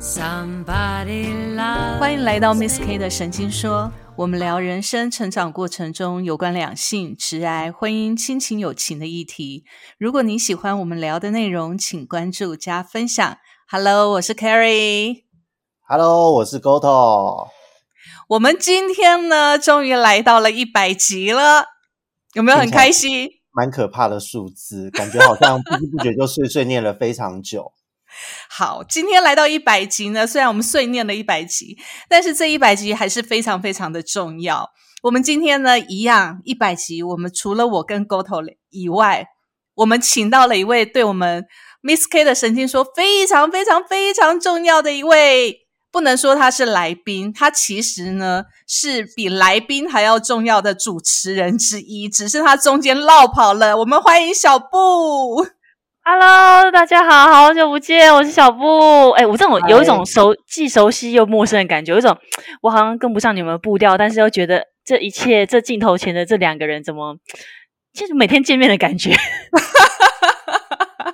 Somebody love 欢迎来到 Miss K 的神经说，我们聊人生成长过程中有关两性、直癌、婚姻、亲情、友情的议题。如果你喜欢我们聊的内容，请关注加分享。Hello，我是 Carrie。Hello，我是 Goto。我们今天呢，终于来到了一百集了，有没有很开心？蛮可怕的数字，感觉好像不知不觉就碎碎念了非常久。好，今天来到一百集呢，虽然我们碎念了一百集，但是这一百集还是非常非常的重要。我们今天呢，一样一百集，我们除了我跟 Goto 以外，我们请到了一位对我们 Miss K 的神经说非常非常非常重要的一位，不能说他是来宾，他其实呢是比来宾还要重要的主持人之一，只是他中间落跑了。我们欢迎小布。Hello，大家好，好久不见，我是小布。哎，我这种有一种熟既熟悉又陌生的感觉，有一种 我好像跟不上你们的步调，但是又觉得这一切这镜头前的这两个人怎么，就是每天见面的感觉。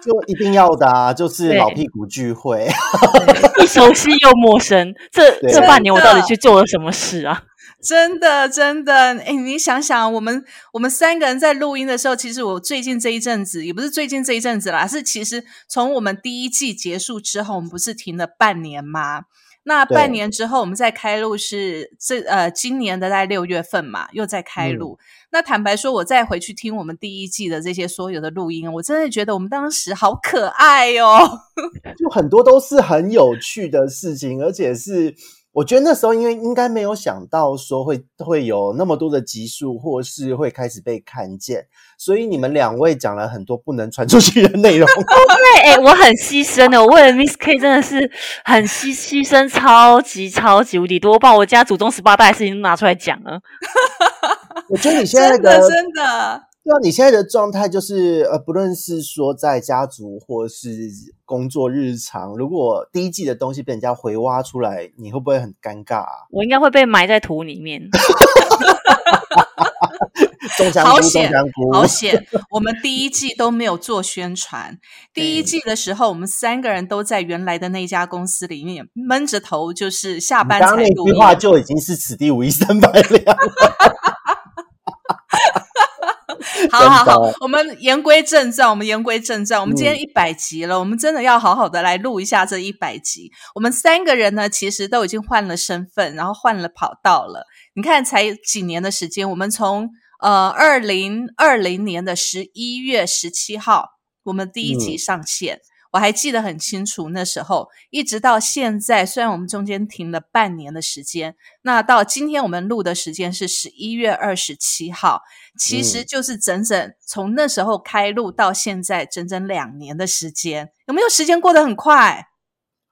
就一定要的啊，就是老屁股聚会。既熟悉又陌生。这这半年我到底去做了什么事啊？真的，真的，哎，你想想，我们我们三个人在录音的时候，其实我最近这一阵子，也不是最近这一阵子啦，是其实从我们第一季结束之后，我们不是停了半年吗？那半年之后，我们再开录是这呃今年的在六月份嘛，又在开录。那坦白说，我再回去听我们第一季的这些所有的录音，我真的觉得我们当时好可爱哦。就很多都是很有趣的事情，而且是我觉得那时候因为应该没有想到说会会有那么多的集数，或是会开始被看见，所以你们两位讲了很多不能传出去的内容。对，哎，我很牺牲的，我为了 Miss K 真的是很牺牺牲，超级超级无敌多，我把我家祖宗十八代的事情都拿出来讲了。我觉得你现在真的，真的，对啊，你现在的状态就是呃，不论是说在家族或是工作日常，如果第一季的东西被人家回挖出来，你会不会很尴尬、啊？我应该会被埋在土里面。中香菇，中好险香菇，好险！我们第一季都没有做宣传。第一季的时候，我们三个人都在原来的那家公司里面闷着头，就是下你班刚刚那句。话就已经是此地无银三百两了。好好好，我们言归正传，我们言归正传。我们今天嗯一百集了，我们真的要好好的来录一下这一百集。我们三个人呢，其实都已经换了身份，然后换了跑道了。你看，才几年的时间，我们从呃二零二零年的十一月十七号，我们第一集嗯上线。我还记得很清楚，那时候一直到现在，虽然我们中间停了半年的时间，那到今天我们录的时间是十一月二十七号，其实嗯就是整整从那时候开录到现在整整两年的时间，有没有时间过得很快？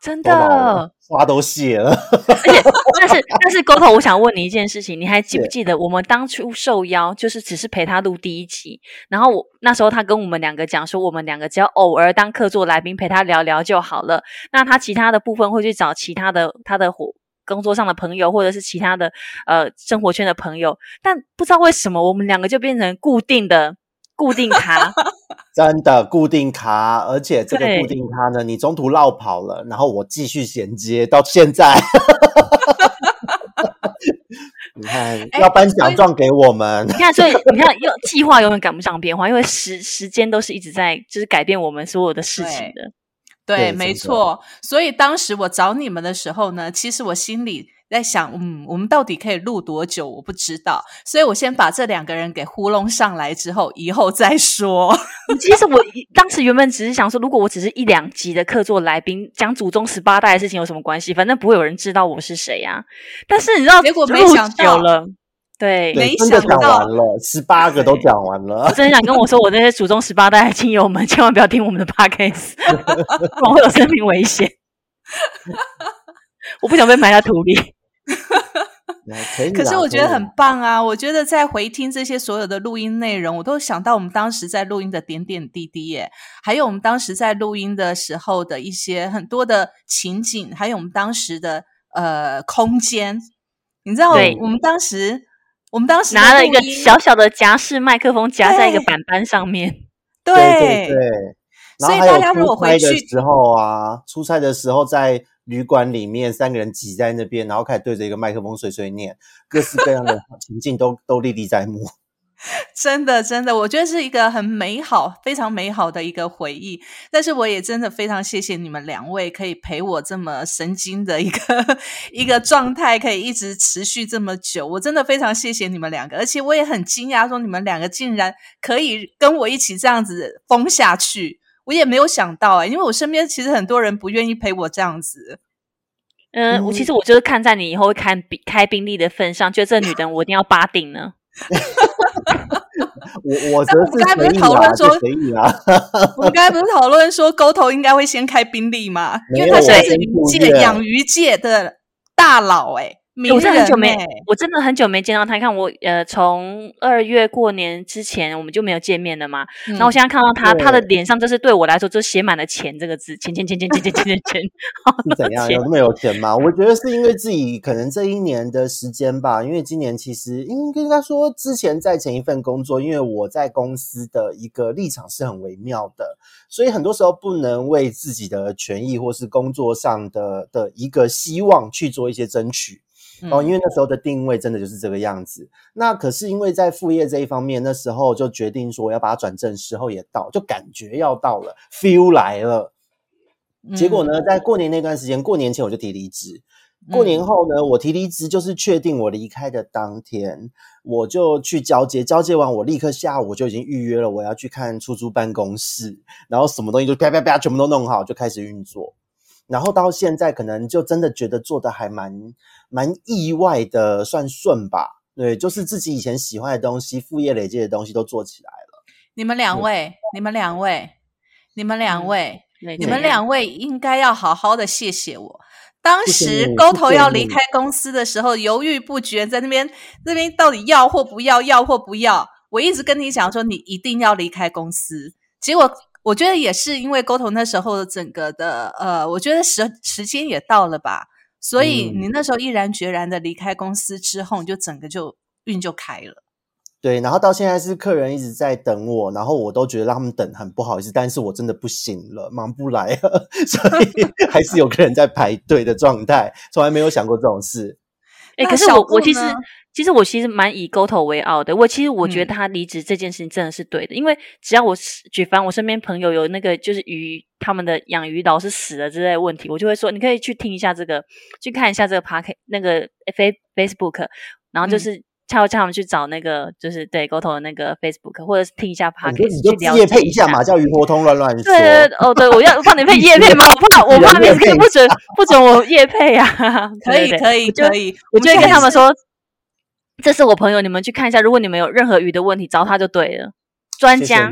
真的，花都谢了。但是但是沟头，我想问你一件事情，你还记不记得我们当初受邀，就是只是陪他录第一集，然后我那时候他跟我们两个讲说，我们两个只要偶尔当客座来宾陪他聊聊就好了，那他其他的部分会去找其他的他的伙。工作上的朋友，或者是其他的呃生活圈的朋友，但不知道为什么我们两个就变成固定的固定咖，真的固定卡，而且这个固定卡呢，你中途绕跑了，然后我继续衔接到现在。你看，哎要颁奖状给我们你，看，所以 你看，又计划永远赶不上变化，因为时时间都是一直在就是改变我们所有的事情的。对，对没错。所以当时我找你们的时候呢，其实我心里在想，嗯，我们到底可以录多久？我不知道，所以我先把这两个人给糊弄上来之后，以后再说。其实我当时原本只是想说，如果我只是一两集的客座来宾，讲祖宗十八代的事情有什么关系？反正不会有人知道我是谁呀、但是你知道，结果没录想到久了，对，没对，真的讲想到完了，十八个都讲完了我。真想跟我说，我那些祖宗十八代的亲友们，千万不要听我们的 podcast，不然会有生命危险。我不想被埋在土里。可以，可是我觉得很棒啊！我觉得在回听这些所有的录音内容，我都想到我们当时在录音的点点滴滴耶，还有我们当时在录音的时候的一些很多的情景，还有我们当时的呃空间。你知道，我们当时我们当时拿了一个小小的夹式麦克风夹在一个板板上面，对 对对对，所以大家如果回去之后啊，出差的时候在旅馆里面三个人挤在那边，然后开始对着一个麦克风碎碎念，各式各样的情境都都历历在目。真的，真的，我觉得是一个很美好、非常美好的一个回忆。但是，我也真的非常谢谢你们两位，可以陪我这么神经的一个一个状态，可以一直持续这么久。我真的非常谢谢你们两个，而且我也很惊讶，说你们两个竟然可以跟我一起这样子疯下去。我也没有想到哎、因为我身边其实很多人不愿意陪我这样子。嗯，我其实我就是看在你以后会开宾开宾利的份上，觉得这女人我一定要扒定呢。我我则我们刚才不是讨论说。我们刚才不是讨论说沟头应该会先开宾利吗？因为他现在是我鱼界养鱼界的大佬哎、名我真的很久没我真的很久没见到他。你看我呃，从二月过年之前我们就没有见面了嘛。嗯然后我现在看到他，他的对脸上就是对我来说，就是写满了钱这个字，钱钱钱钱钱钱钱钱钱，是怎样？钱有那么有钱吗？我觉得是因为自己可能这一年的时间吧，因为今年其实应应该说之前在前一份工作，因为我在公司的一个立场是很微妙的，所以很多时候不能为自己的权益或是工作上的的一个希望去做一些争取。哦，因为为那时候的定位真的就是这个样子。那可是因为在副业这一方面，那时候就决定说要把它转正，时候也到，就感觉要到了，feel 来了。结果呢，在过年那段时间，过年前我就提离职。过年后呢，我提离职就是确定我离开的当天，我就去交接，交接完我立刻下午就已经预约了，我要去看出租办公室，然后什么东西就啪啪啪全部都弄好，就开始运作。然后到现在可能就真的觉得做的还蛮蛮意外的，算顺吧。对，就是自己以前喜欢的东西，副业累积的东西都做起来了。你们两位，你们两位，你们两嗯位，对你们两位应该要好好的谢谢我。当时沟头要离开公司的时候，犹豫不决，在那边那边到底要或不要，要或不要。我一直跟你讲说，你一定要离开公司。结果我觉得也是因为沟通那时候整个的呃，我觉得时时间也到了吧，所以嗯你那时候毅然决然的离开公司之后，你就整个就运就开了。对，然后到现在是客人一直在等我，然后我都觉得让他们等很不好意思，但是我真的不行了，忙不来了，所以 还是有客人在排队的状态，从来没有想过这种事。哎、那可是我我其实呢其实我其实蛮以沟头为傲的。我其实我觉嗯得他离职这件事情真的是对的，因为只要我是举凡我身边朋友有那个就是鱼他们的养鱼老是死了之类的问题，我就会说你可以去听一下这个，去看一下这个 p a r k 那个 Face Facebook，然后就嗯是叫叫他们去找那个就是对沟头的那个 Facebook，或者是听一下 p a r 你 k 就你去了解就自业配一下嘛，叫鱼活通乱乱说。对对对哦，对，我要放你配 叶配吗？我怕我怕你不准 不准我叶配啊！可以，可以，我就可以。我就跟他们说，这是我朋友，你们去看一下。如果你们有任何鱼的问题，找他就对了。专家，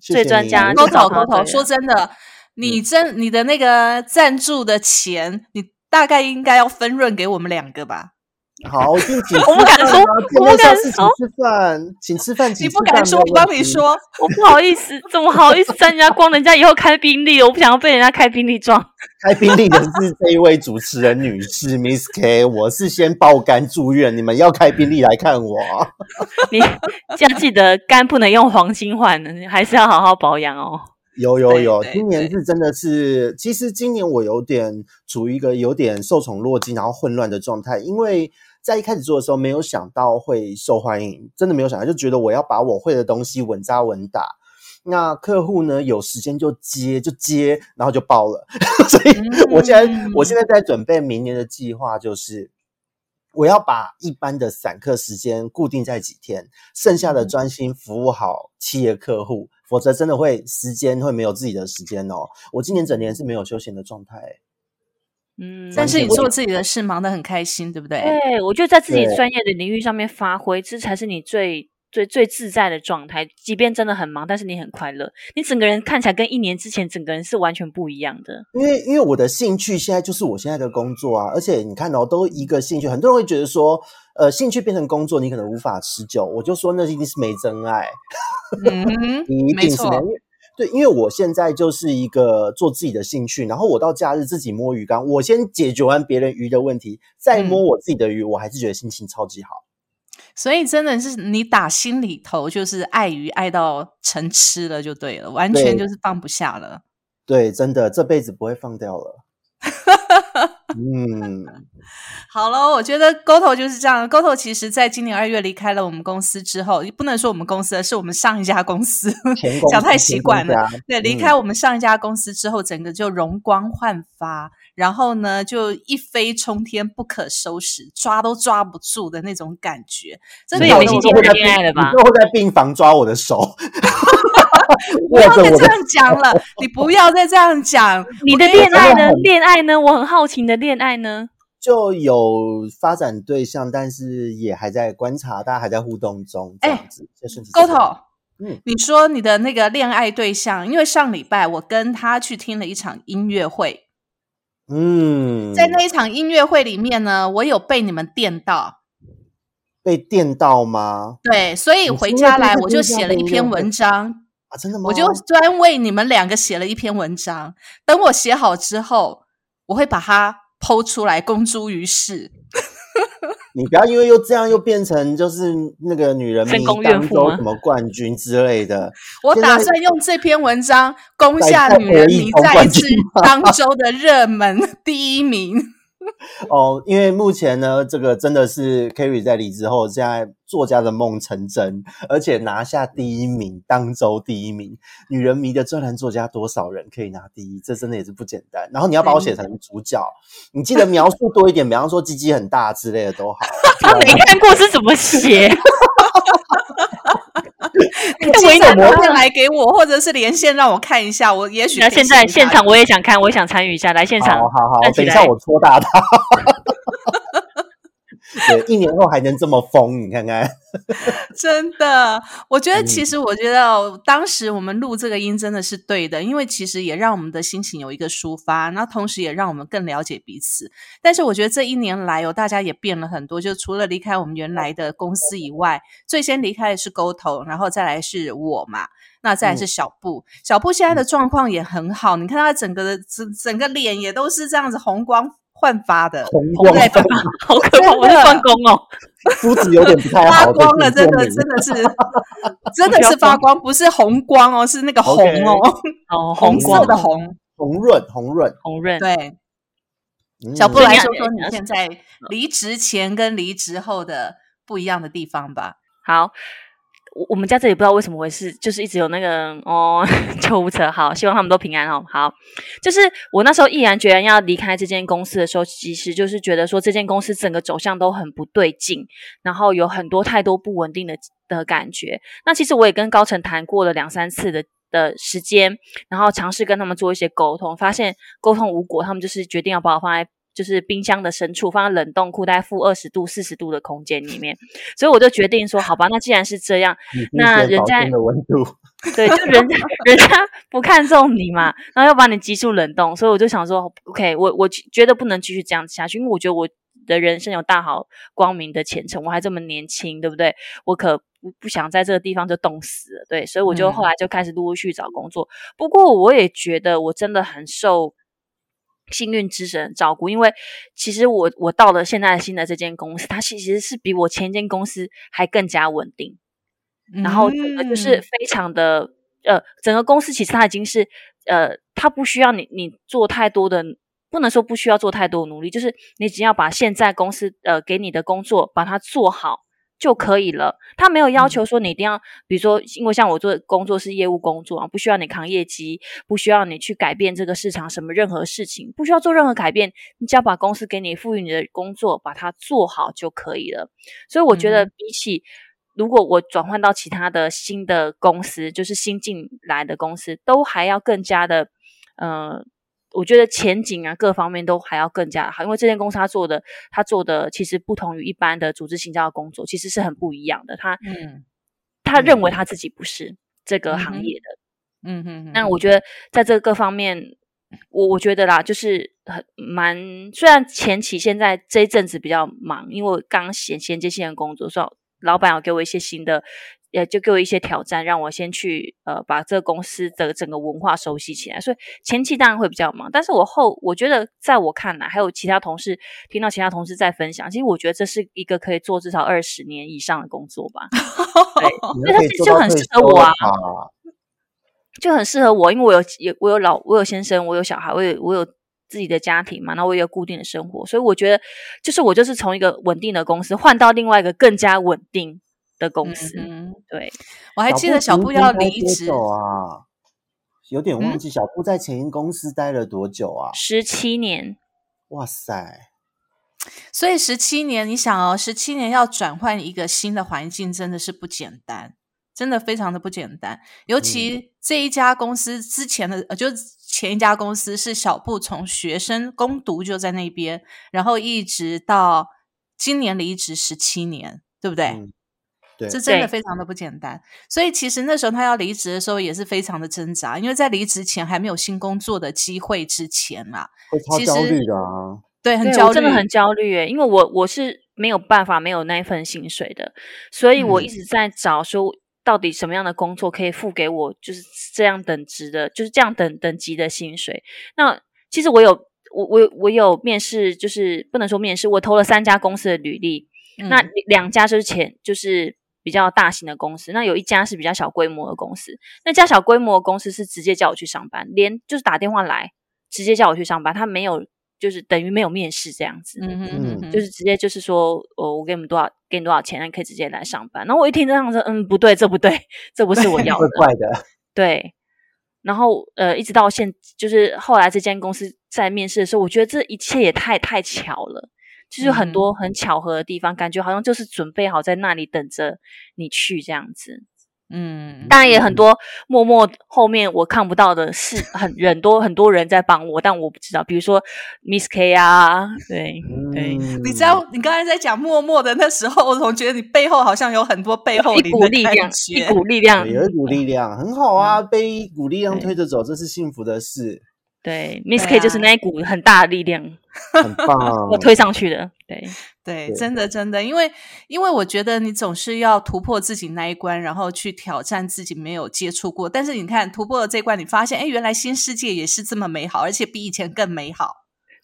最专家沟就找他头沟头，说真的，你真你的那个赞助的钱，你大概应该要分润给我们两个吧？好，敬请 我不敢说我不敢面下次请说吃饭，请吃饭，请你吃饭不敢说，我帮你说。我不好意思，怎么好意思沾人家光？人家以后开宾利了，我不想要被人家开宾利撞。开宾利的是这一位主持人女士 Miss K，我是先爆肝住院，你们要开宾利来看我。你要记得肝不能用黄金换的，还是要好好保养哦。有有有，今年是真的是，其实今年我有点处于一个有点受宠若惊，然后混乱的状态，因为在一开始做的时候没有想到会受欢迎，真的没有想到，就觉得我要把我会的东西稳扎稳打。那客户呢有时间就接就接，然后就爆了，所以我现在、我现在在准备明年的计划，就是我要把一般的散客时间固定在几天，剩下的专心服务好企业客户，否则真的会时间会没有自己的时间哦。我今年整年是没有休闲的状态。嗯，但是你做自己的事，忙得很开心，对不对？对，我觉得在自己专业的领域上面发挥，这才是你最最最自在的状态。即便真的很忙，但是你很快乐，你整个人看起来跟一年之前整个人是完全不一样的。因为因为我的兴趣现在就是我现在的工作啊，而且你看哦，都一个兴趣，很多人会觉得说，呃，兴趣变成工作，你可能无法持久。我就说那一定是没真爱。嗯 没错对，因为我现在就是一个做自己的兴趣，然后我到假日自己摸鱼缸，我先解决完别人鱼的问题，再摸嗯我自己的鱼，我还是觉得心情超级好。所以真的是你打心里头就是爱鱼爱到成痴了，就对了，完全就是放不下了。对，真的这辈子不会放掉了。嗯，好了，我觉得 GoTo 就是这样。GoTo 其实在今年二月离开了我们公司之后，不能说我们公司，是我们上一家公司，讲太习惯了。对，离开我们上一家公司之后，整个就容光焕发，然后呢，就一飞冲天，不可收拾，抓都抓不住的那种感觉。所以你最近恋爱了吧？最后在病房抓我的手。不要再这样讲了，你不要再这样讲。你的恋爱呢？恋爱呢？我很好奇你的恋爱呢？就有发展对象，但是也还在观察，大家还在互动中。哎，沟通。嗯，你说你的那个恋爱对象，因为上礼拜我跟他去听了一场音乐会。嗯，在那一场音乐会里面呢，我有被你们电到。被电到吗？对，所以回家来我就写了一篇文章。啊，真的吗？我就专为你们两个写了一篇文章，等我写好之后，我会把它剖出来公诸于世。你不要因为又这样又变成就是那个女人迷当中什么冠军之类的。我打算用这篇文章攻下女人迷再一次当周的热门 第一名。哦，因为目前呢，这个真的是 Kerry 在离职后，现在作家的梦成真，而且拿下第一名，当周第一名。女人迷的专栏作家多少人可以拿第一？这真的也是不简单。然后你要把我写成主角，你记得描述多一点，比方说鸡鸡很大之类的都好。他没看过是怎么写？你记者留下来给我，或者是连线让我看一下，我也许那现在现场我也想看，我也想参与一下，来现场，好好好，等一下我戳大他。对，一年后还能这么疯，你看看，真的，我觉得其实我觉得当时我们录这个音真的是对的，因为其实也让我们的心情有一个抒发，那同时也让我们更了解彼此。但是我觉得这一年来哦，大家也变了很多，就除了离开我们原来的公司以外，最先离开的是沟头，然后再来是我嘛，那再来是小布，小布现在的状况也很好，你看他整个的整整个脸也都是这样子红光。焕发的红光，好可怕！我在办公哦，肤质有点不太好，发光了，真的，真的是，真的是发光，不是红光哦，是那个红哦，哦，红色的红，红润，红润，红润。对，小布来说说你现在离职前跟离职后的不一样的地方吧。好。我我们家这里不知道为什么回事，就是一直有那个哦 救护车。好，希望他们都平安哦。好，就是我那时候毅然决然要离开这间公司的时候，其实就是觉得说这间公司整个走向都很不对劲，然后有很多太多不稳定的的感觉。那其实我也跟高层谈过了两三次的的时间，然后尝试跟他们做一些沟通，发现沟通无果，他们就是决定要把我放在。就是冰箱的深处，放在冷冻库，在负二十度、四十度的空间里面，所以我就决定说，好吧，那既然是这样，那人家的温度，对，就人家人家不看重你嘛，然后要把你急速冷冻，所以我就想说，OK，我我觉得不能继续这样子下去，因为我觉得我的人生有大好光明的前程，我还这么年轻，对不对？我可不不想在这个地方就冻死了，对，所以我就后来就开始陆陆续续找工作。不过我也觉得我真的很受。幸运之神照顾，因为其实我我到了现在新的这间公司，它其实是比我前间公司还更加稳定，然后整个就是非常的呃，整个公司其实它已经是呃，它不需要你你做太多的，不能说不需要做太多努力，就是你只要把现在公司呃给你的工作把它做好。就可以了。他没有要求说你一定要，比如说，因为像我做工作是业务工作啊，不需要你扛业绩，不需要你去改变这个市场什么任何事情，不需要做任何改变，你只要把公司给你赋予你的工作把它做好就可以了。所以我觉得，比起如果我转换到其他的新的公司，就是新进来的公司，都还要更加的，嗯。我觉得前景啊，各方面都还要更加好，因为这间公司他做的，他做的其实不同于一般的组织行销的工作，其实是很不一样的。他，嗯，他认为他自己不是这个行业的，嗯嗯。那我觉得在这各方面，我我觉得啦，就是很蛮，虽然前期现在这一阵子比较忙，因为我刚衔衔接新的工作，所以老板要给我一些新的。也就给我一些挑战，让我先去呃把这个公司的整个文化熟悉起来。所以前期当然会比较忙，但是我后我觉得在我看来，还有其他同事听到其他同事在分享，其实我觉得这是一个可以做至少二十年以上的工作吧。对，因为它就很适合我啊，就很适合我，因为我有有我有老我有先生，我有小孩，我有我有。自己的家庭嘛，那我有固定的生活，所以我觉得，就是我就是从一个稳定的公司换到另外一个更加稳定的公司。嗯，对，我还记得小布要离职啊，有点忘记小布在前一公司待了多久啊？十七年。哇塞！所以十七年，你想哦，十七年要转换一个新的环境，真的是不简单，真的非常的不简单。尤其这一家公司之前的，呃，就。前一家公司是小布从学生攻读就在那边，然后一直到今年离职十七年，对不对？对，这真的非常的不简单。所以其实那时候他要离职的时候也是非常的挣扎，因为在离职前还没有新工作的机会之前啊，会超焦虑的啊。对，很焦虑，真的很焦虑诶，因为我我是没有办法没有那一份薪水的，所以我一直在找说。到底什么样的工作可以付给我就是这样等值的，就是这样等等级的薪水？那其实我有我我我有面试，就是不能说面试，我投了三家公司的履历。那两家就是前就是比较大型的公司，那有一家是比较小规模的公司。那家小规模的公司是直接叫我去上班，连就是打电话来直接叫我去上班，他没有。就是等于没有面试这样子，嗯嗯嗯，就是直接就是说，哦，我给你们多少，给你多少钱，你可以直接来上班。然后我一听这样子，嗯，不对，这不对，这不是我 要的，怪的。对，然后呃，一直到现，就是后来这间公司在面试的时候，我觉得这一切也太太巧了，就是很多很巧合的地方，感觉好像就是准备好在那里等着你去这样子。嗯，当然也很多默默后面我看不到的是很很多很多人在帮我，但我不知道，比如说 Miss K 啊，对对，你知道你刚才在讲默默的那时候，我总觉得你背后好像有很多背后一股力量，一股力量，有一股力量，很好啊，被一股力量推着走，这是幸福的事。对，Miss K 就是那一股很大的力量，很棒，我推上去的。对 对，真的真的，因为因为我觉得你总是要突破自己那一关，然后去挑战自己没有接触过。但是你看，突破了这关，你发现，哎，原来新世界也是这么美好，而且比以前更美好。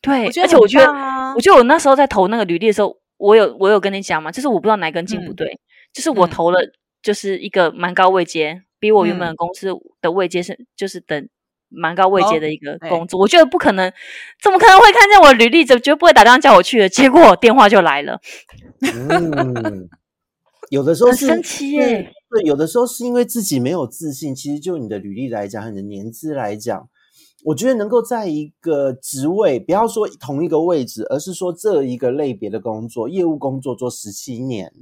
对，而且我觉得，我觉得我那时候在投那个履历的时候，我有我有跟你讲嘛，就是我不知道哪根筋不对，就是我投了就是一个蛮高位阶，比我原本公司的位阶是就是等。蛮高位阶的一个工作，我觉得不可能，怎么可能会看见我履历？怎绝不会打电话叫我去的？结果电话就来了。嗯，有的时候是神奇耶。对，有的时候是因为自己没有自信。其实就你的履历来讲，你的年资来讲，我觉得能够在一个职位，不要说同一个位置，而是说这一个类别的工作，业务工作做十七年。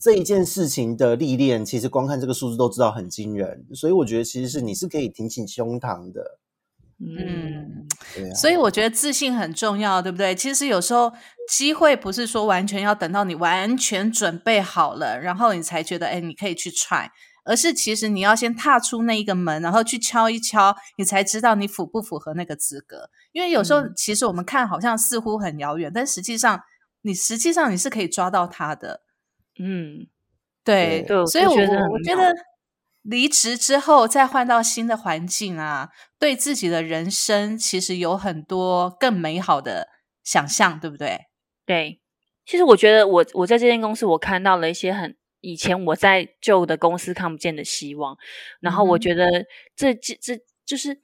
这一件事情的历练，其实光看这个数字都知道很惊人，所以我觉得其实是你是可以挺起胸膛的。嗯，对。所以我觉得自信很重要，对不对？其实有时候机会不是说完全要等到你完全准备好了，然后你才觉得哎，你可以去 try，而是其实你要先踏出那一个门，然后去敲一敲，你才知道你符不符合那个资格。因为有时候其实我们看好像似乎很遥远，但实际上你实际上你是可以抓到它的。嗯，对，所以我我觉得离职之后再换到新的环境啊，对自己的人生其实有很多更美好的想象，对不对？对，其实我觉得我我在这间公司，我看到了一些很以前我在旧的公司看不见的希望，然后我觉得这这这就是。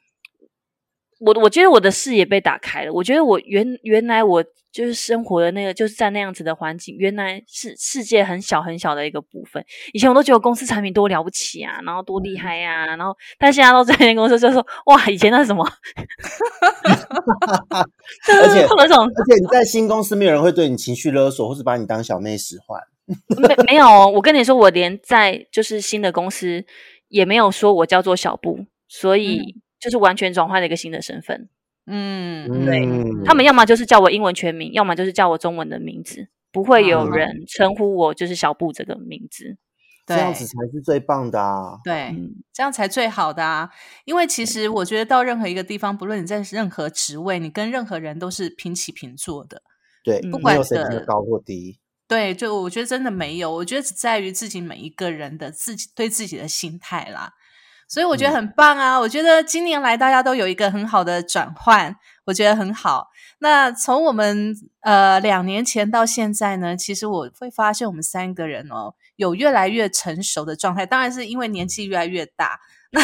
我我觉得我的视野被打开了。我觉得我原原来我就是生活的那个，就是在那样子的环境，原来是世界很小很小的一个部分。以前我都觉得公司产品多了不起啊，然后多厉害呀，然后但现在都在那公司就说哇，以前那是什么？而且而且你在新公司，没有人会对你情绪勒索，或是把你当小妹使唤。没没有哦，我跟你说，我连在就是新的公司也没有说我叫做小布，所以。就是完全转换了一个新的身份，嗯，对他们要么就是叫我英文全名，要么就是叫我中文的名字，不会有人称呼我就是小布这个名字，这样子才是最棒的啊！对，这样才最好的啊！因为其实我觉得到任何一个地方，不论你在任何职位，你跟任何人都是平起平坐的，对，不管的高或低。对，就我觉得真的没有，我觉得只在于自己每一个人的自己对自己的心态啦。所以我觉得很棒啊！我觉得今年来大家都有一个很好的转换，我觉得很好。那从我们呃两年前到现在呢，其实我会发现我们三个人哦有越来越成熟的状态，当然是因为年纪越来越大。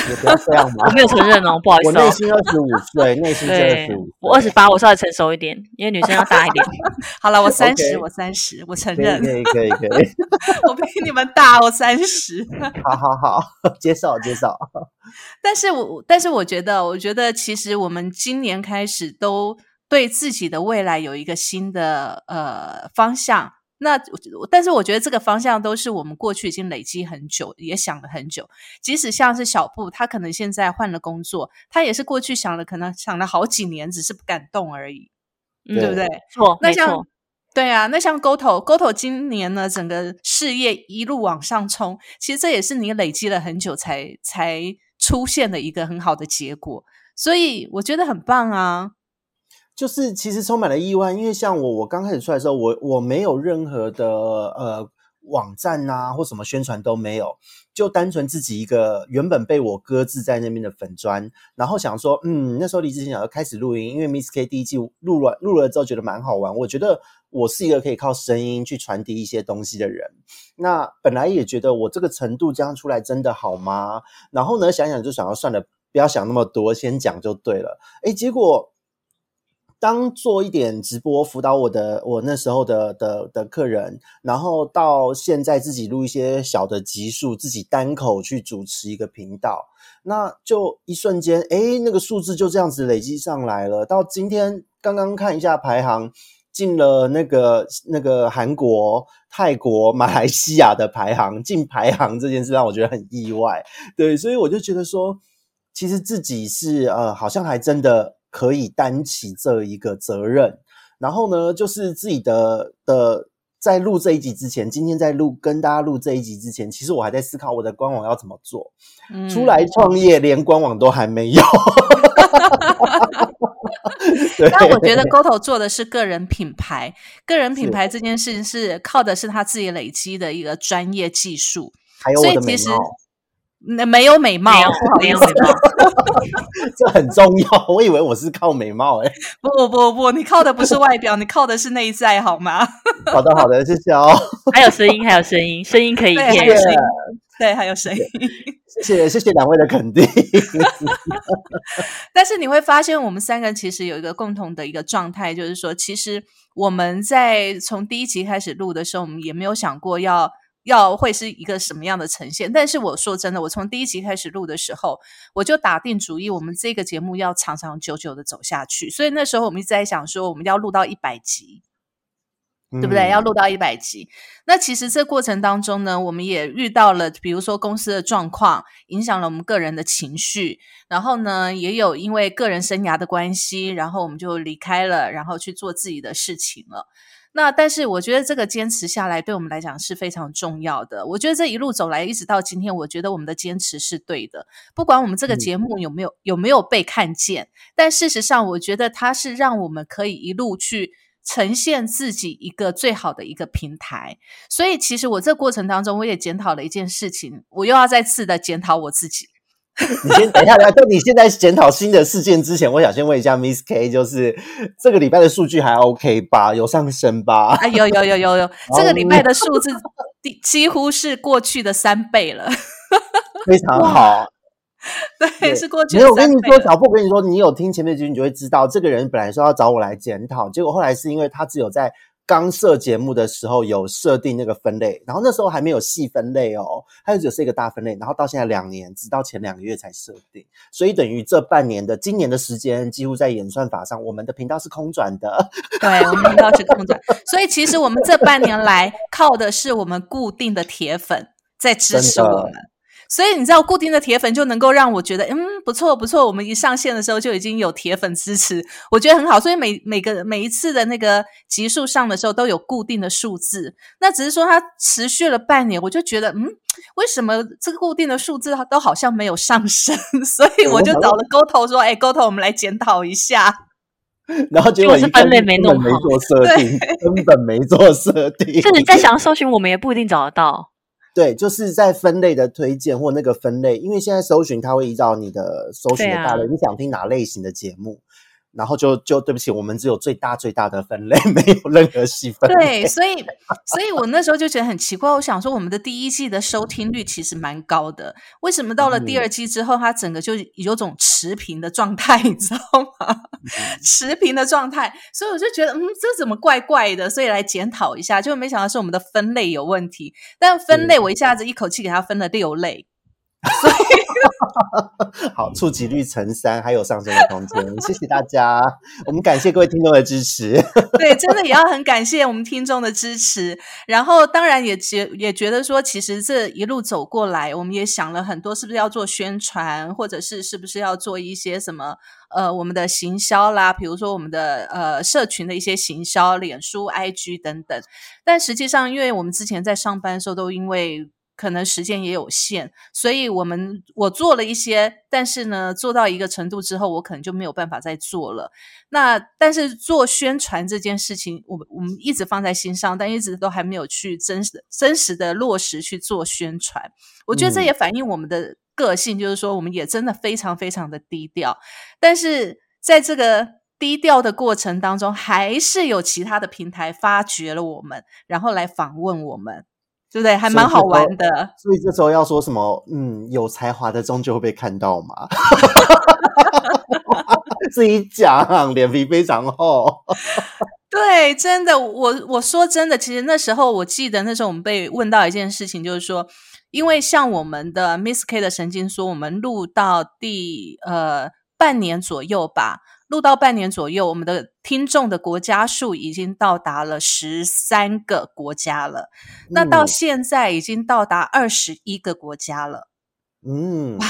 也不要这样嘛！我没有承认哦，不好意思。我内心二十五岁，内心二十五。我二十八，我稍微成熟一点，因为女生要大一点。好了，我三十，我三十，我承认。可以，可以，可以。我比你们大，我三十。好好好，接受，接受。但是我，但是我觉得，我觉得其实我们今年开始都对自己的未来有一个新的呃方向。那但是我觉得这个方向都是我们过去已经累积很久，也想了很久。即使像是小布，他可能现在换了工作，他也是过去想了，可能想了好几年，只是不敢动而已，对不对？错，那像对啊，那像 GoTo，GoTo 今年呢，整个事业一路往上冲，其实这也是你累积了很久才才出现的一个很好的结果，所以我觉得很棒啊。就是其实充满了意外，因为像我，我刚开始出来的时候，我我没有任何的呃网站啊或什么宣传都没有，就单纯自己一个原本被我搁置在那边的粉砖，然后想说，嗯，那时候李志贤想要开始录音，因为 Miss K 第一季录了录了之后觉得蛮好玩，我觉得我是一个可以靠声音去传递一些东西的人，那本来也觉得我这个程度这样出来真的好吗？然后呢想想就想要算了，不要想那么多，先讲就对了。哎，结果。当做一点直播辅导我的我那时候的的的客人，然后到现在自己录一些小的集数，自己单口去主持一个频道，那就一瞬间，哎，那个数字就这样子累积上来了。到今天刚刚看一下排行，进了那个那个韩国、泰国、马来西亚的排行，进排行这件事让我觉得很意外。对，所以我就觉得说，其实自己是呃，好像还真的。可以担起这一个责任，然后呢，就是自己的的在录这一集之前，今天在录跟大家录这一集之前，其实我还在思考我的官网要怎么做。出来创业，连官网都还没有。那我觉得 GoTo 做的是个人品牌，个人品牌这件事情是靠的是他自己累积的一个专业技术，还有我的美貌。那没有美貌，没有美貌，这很重要。我以为我是靠美貌，哎，不不不，你靠的不是外表，你靠的是内在，好吗？好的好的，谢谢哦。还有声音，还有声音，声音可以骗。对，还有声音。谢谢谢谢两位的肯定。但是你会发现，我们三个人其实有一个共同的一个状态，就是说，其实我们在从第一集开始录的时候，我们也没有想过要。要会是一个什么样的呈现？但是我说真的，我从第一集开始录的时候，我就打定主意，我们这个节目要长长久久的走下去。所以那时候我们一直在想说，我们要录到一百集，对不对？要录到一百集。那其实这过程当中呢，我们也遇到了，比如说公司的状况，影响了我们个人的情绪。然后呢，也有因为个人生涯的关系，然后我们就离开了，然后去做自己的事情了。那但是我觉得这个坚持下来对我们来讲是非常重要的。我觉得这一路走来，一直到今天，我觉得我们的坚持是对的。不管我们这个节目有没有有没有被看见，但事实上，我觉得它是让我们可以一路去呈现自己一个最好的一个平台。所以，其实我这过程当中，我也检讨了一件事情，我又要再次的检讨我自己。你先等一下，在你现在检讨新的事件之前，我想先问一下 Miss K，就是这个礼拜的数据还 OK 吧？有上升吧？啊，有有有有有，这个礼拜的数字几乎是过去的三倍了，非常好。对，是过去。没有，我跟你说，小布，我跟你说，你有听前面几句，你就会知道，这个人本来说要找我来检讨，结果后来是因为他只有在。刚设节目的时候有设定那个分类，然后那时候还没有细分类哦，它就只是一个大分类，然后到现在两年，直到前两个月才设定，所以等于这半年的今年的时间，几乎在演算法上，我们的频道是空转的。对，我们频道是空转，所以其实我们这半年来靠的是我们固定的铁粉在支持我们。所以你知道，固定的铁粉就能够让我觉得，嗯，不错不错。我们一上线的时候就已经有铁粉支持，我觉得很好。所以每每个每一次的那个集数上的时候都有固定的数字。那只是说它持续了半年，我就觉得，嗯，为什么这个固定的数字都好像没有上升？所以我就找了沟头说，哎，沟头，我们来检讨一下。然后结果是分类没弄好根本没做设定，根本没做设定。就你再想要搜寻，我们也不一定找得到。对，就是在分类的推荐或那个分类，因为现在搜寻它会依照你的搜寻的大类，啊你想听哪类型的节目，然后就就对不起，我们只有最大最大的分类，没有任何细分类。对，所以，所以我那时候就觉得很奇怪。我想说，我们的第一季的收听率其实蛮高的，为什么到了第二季之后，它整个就有种持平的状态，你知道吗？持平的状态，所以我就觉得，嗯，这怎么怪怪的？所以来检讨一下，就没想到是我们的分类有问题。但分类我一下子一口气给它分了六类，好，触及率乘三，还有上升的空间。谢谢大家，我们感谢各位听众的支持。对，真的也要很感谢我们听众的支持。然后，当然也觉也觉得说，其实这一路走过来，我们也想了很多，是不是要做宣传，或者是是不是要做一些什么呃我们的行销啦，比如说我们的呃社群的一些行销，脸书、IG 等等。但实际上，因为我们之前在上班的时候，都因为可能时间也有限，所以我们我做了一些，但是呢，做到一个程度之后，我可能就没有办法再做了。那但是做宣传这件事情，我们我们一直放在心上，但一直都还没有去真实真实的落实去做宣传。我觉得这嗯也反映我们的个性，就是说我们也真的非常非常的低调，但是在这个。低调的过程当中，还是有其他的平台发掘了我们，然后来访问我们，对不对？还蛮好玩的。所以这时候要说什么？嗯，有才华的终究会被看到嘛。自己讲，脸皮非常厚。对，真的，我我说真的，其实那时候我记得那时候我们被问到一件事情，就是说，因为像我们的 Miss K 的神经说，我们录到第呃半年左右吧，录到半年左右，我们的听众的国家数已经到达了十三个国家了，那到嗯现在已经到达二十一个国家了。嗯，哇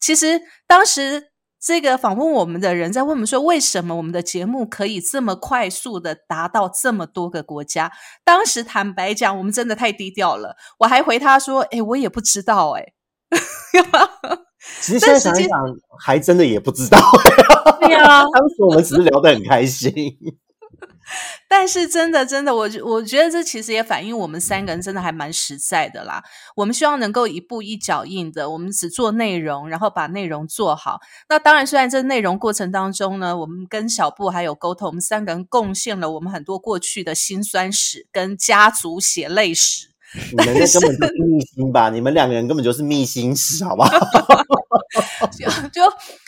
其实当时这个访问我们的人在问我们说，为什么我们的节目可以这么快速的达到这么多个国家？当时坦白讲，我们真的太低调了。我还回他说：“哎，我也不知道、诶哎。其实现在想一想，还真的也不知道。对啊，当时我们只是聊得很开心。但是真的，真的，我觉我觉得这其实也反映我们三个人真的还蛮实在的啦。我们希望能够一步一脚印的，我们只做内容，然后把内容做好。那当然，虽然这内容过程当中呢，我们跟小布还有沟通，我们三个人贡献了我们很多过去的辛酸史跟家族血泪史。你们那根本就是 密心吧？你们两个人根本就是密心史，好不好？就就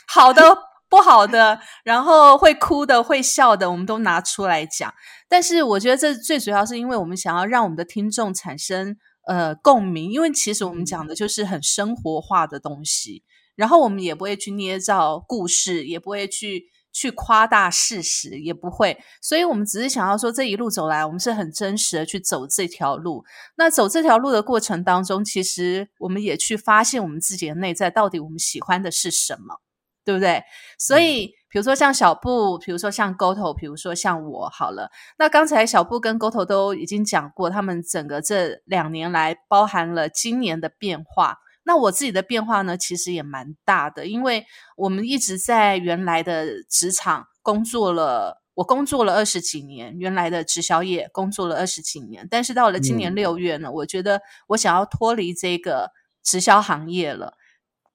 好的、不好的，然后会哭的、会笑的，我们都拿出来讲。但是我觉得这最主要是因为我们想要让我们的听众产生呃共鸣，因为其实我们讲的就是很生活化的东西，然后我们也不会去捏造故事，也不会去。去夸大事实也不会，所以我们只是想要说，这一路走来，我们是很真实的去走这条路。那走这条路的过程当中，其实我们也去发现我们自己的内在，到底我们喜欢的是什么，对不对？所以，比如说像小布，比如说像 Goto，比如说像我，好了。那刚才小布跟 Goto 都已经讲过，他们整个这两年来，包含了今年的变化。那我自己的变化呢，其实也蛮大的，因为我们一直在原来的职场工作了，我工作了二十几年，原来的直销业工作了二十几年，但是到了今年嗯六月呢，我觉得我想要脱离这个直销行业了。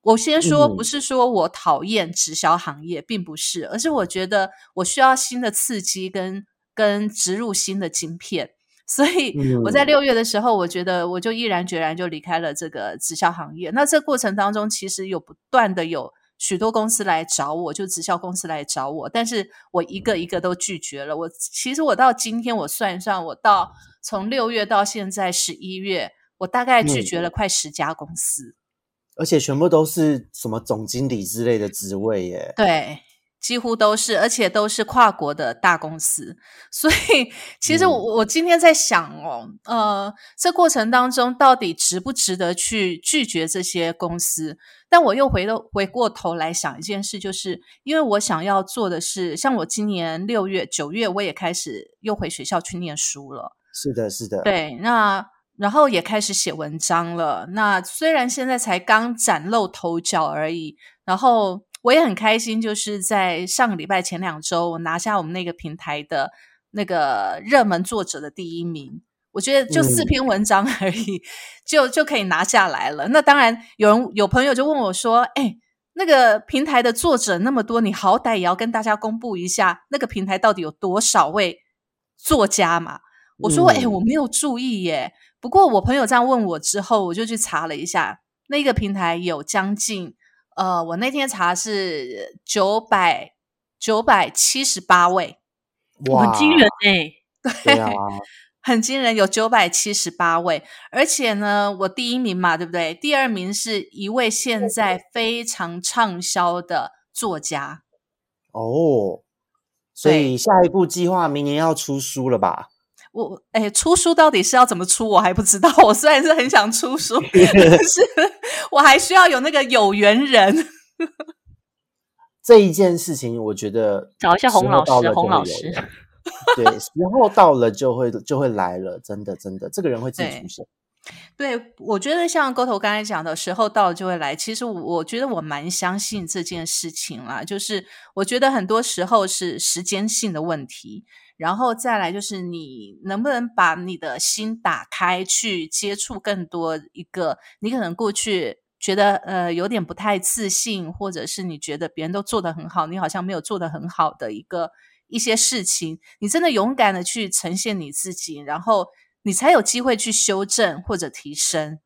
我先说，嗯不是说我讨厌直销行业，并不是，而是我觉得我需要新的刺激跟跟植入新的晶片。所以我在嗯六月的时候，我觉得我就毅然决然就离开了这个直销行业。那这过程当中，其实有不断的有许多公司来找我，就直销公司来找我，但是我一个一个都拒绝了。我其实我到今天我算一算，我到从六月到现在十一月，我大概拒嗯绝了快十家公司。而且全部都是什么总经理之类的职位耶。对，几乎都是，而且都是跨国的大公司。所以，其实我、嗯我今天在想哦，呃，这过程当中到底值不值得去拒绝这些公司？但我又回头回过头来想一件事，就是因为我想要做的是，像我今年六月、九月，我也开始又回学校去念书了。是的，是的。对，那然后也开始写文章了。那虽然现在才刚崭露头角而已，然后我也很开心，就是在上个礼拜前两周，我拿下我们那个平台的那个热门作者的第一名。我觉得就四篇文章而已，就就可以拿下来了。那当然，有人有朋友就问我说：“哎，那个平台的作者那么多，你好歹也要跟大家公布一下，那个平台到底有多少位作家嘛？”我说：“哎，我没有注意耶。不过我朋友这样问我之后，我就去查了一下，那个平台有将近呃，我那天查是九百九百七十八位，哇，很惊人哎，对啊。”很惊人，有九百七十八位，而且呢，我第一名嘛，对不对？第二名是一位现在非常畅销的作家。哦，所以下一步计划明年要出书了吧？我哎，出书到底是要怎么出？我还不知道。我虽然是很想出书，但是我还需要有那个有缘人。这一件事情，我觉得找一下洪老师，洪老师。对，时候到了就会就会来了，真的真的，这个人会自己出现。对，我觉得像沟头刚才讲的时候到了就会来，其实我觉得我蛮相信这件事情啦。就是我觉得很多时候是时间性的问题，然后再来就是你能不能把你的心打开，去接触更多一个你可能过去觉得呃有点不太自信，或者是你觉得别人都做得很好，你好像没有做得很好的一个。一些事情，你真的勇敢的去呈现你自己，然后你才有机会去修正或者提升。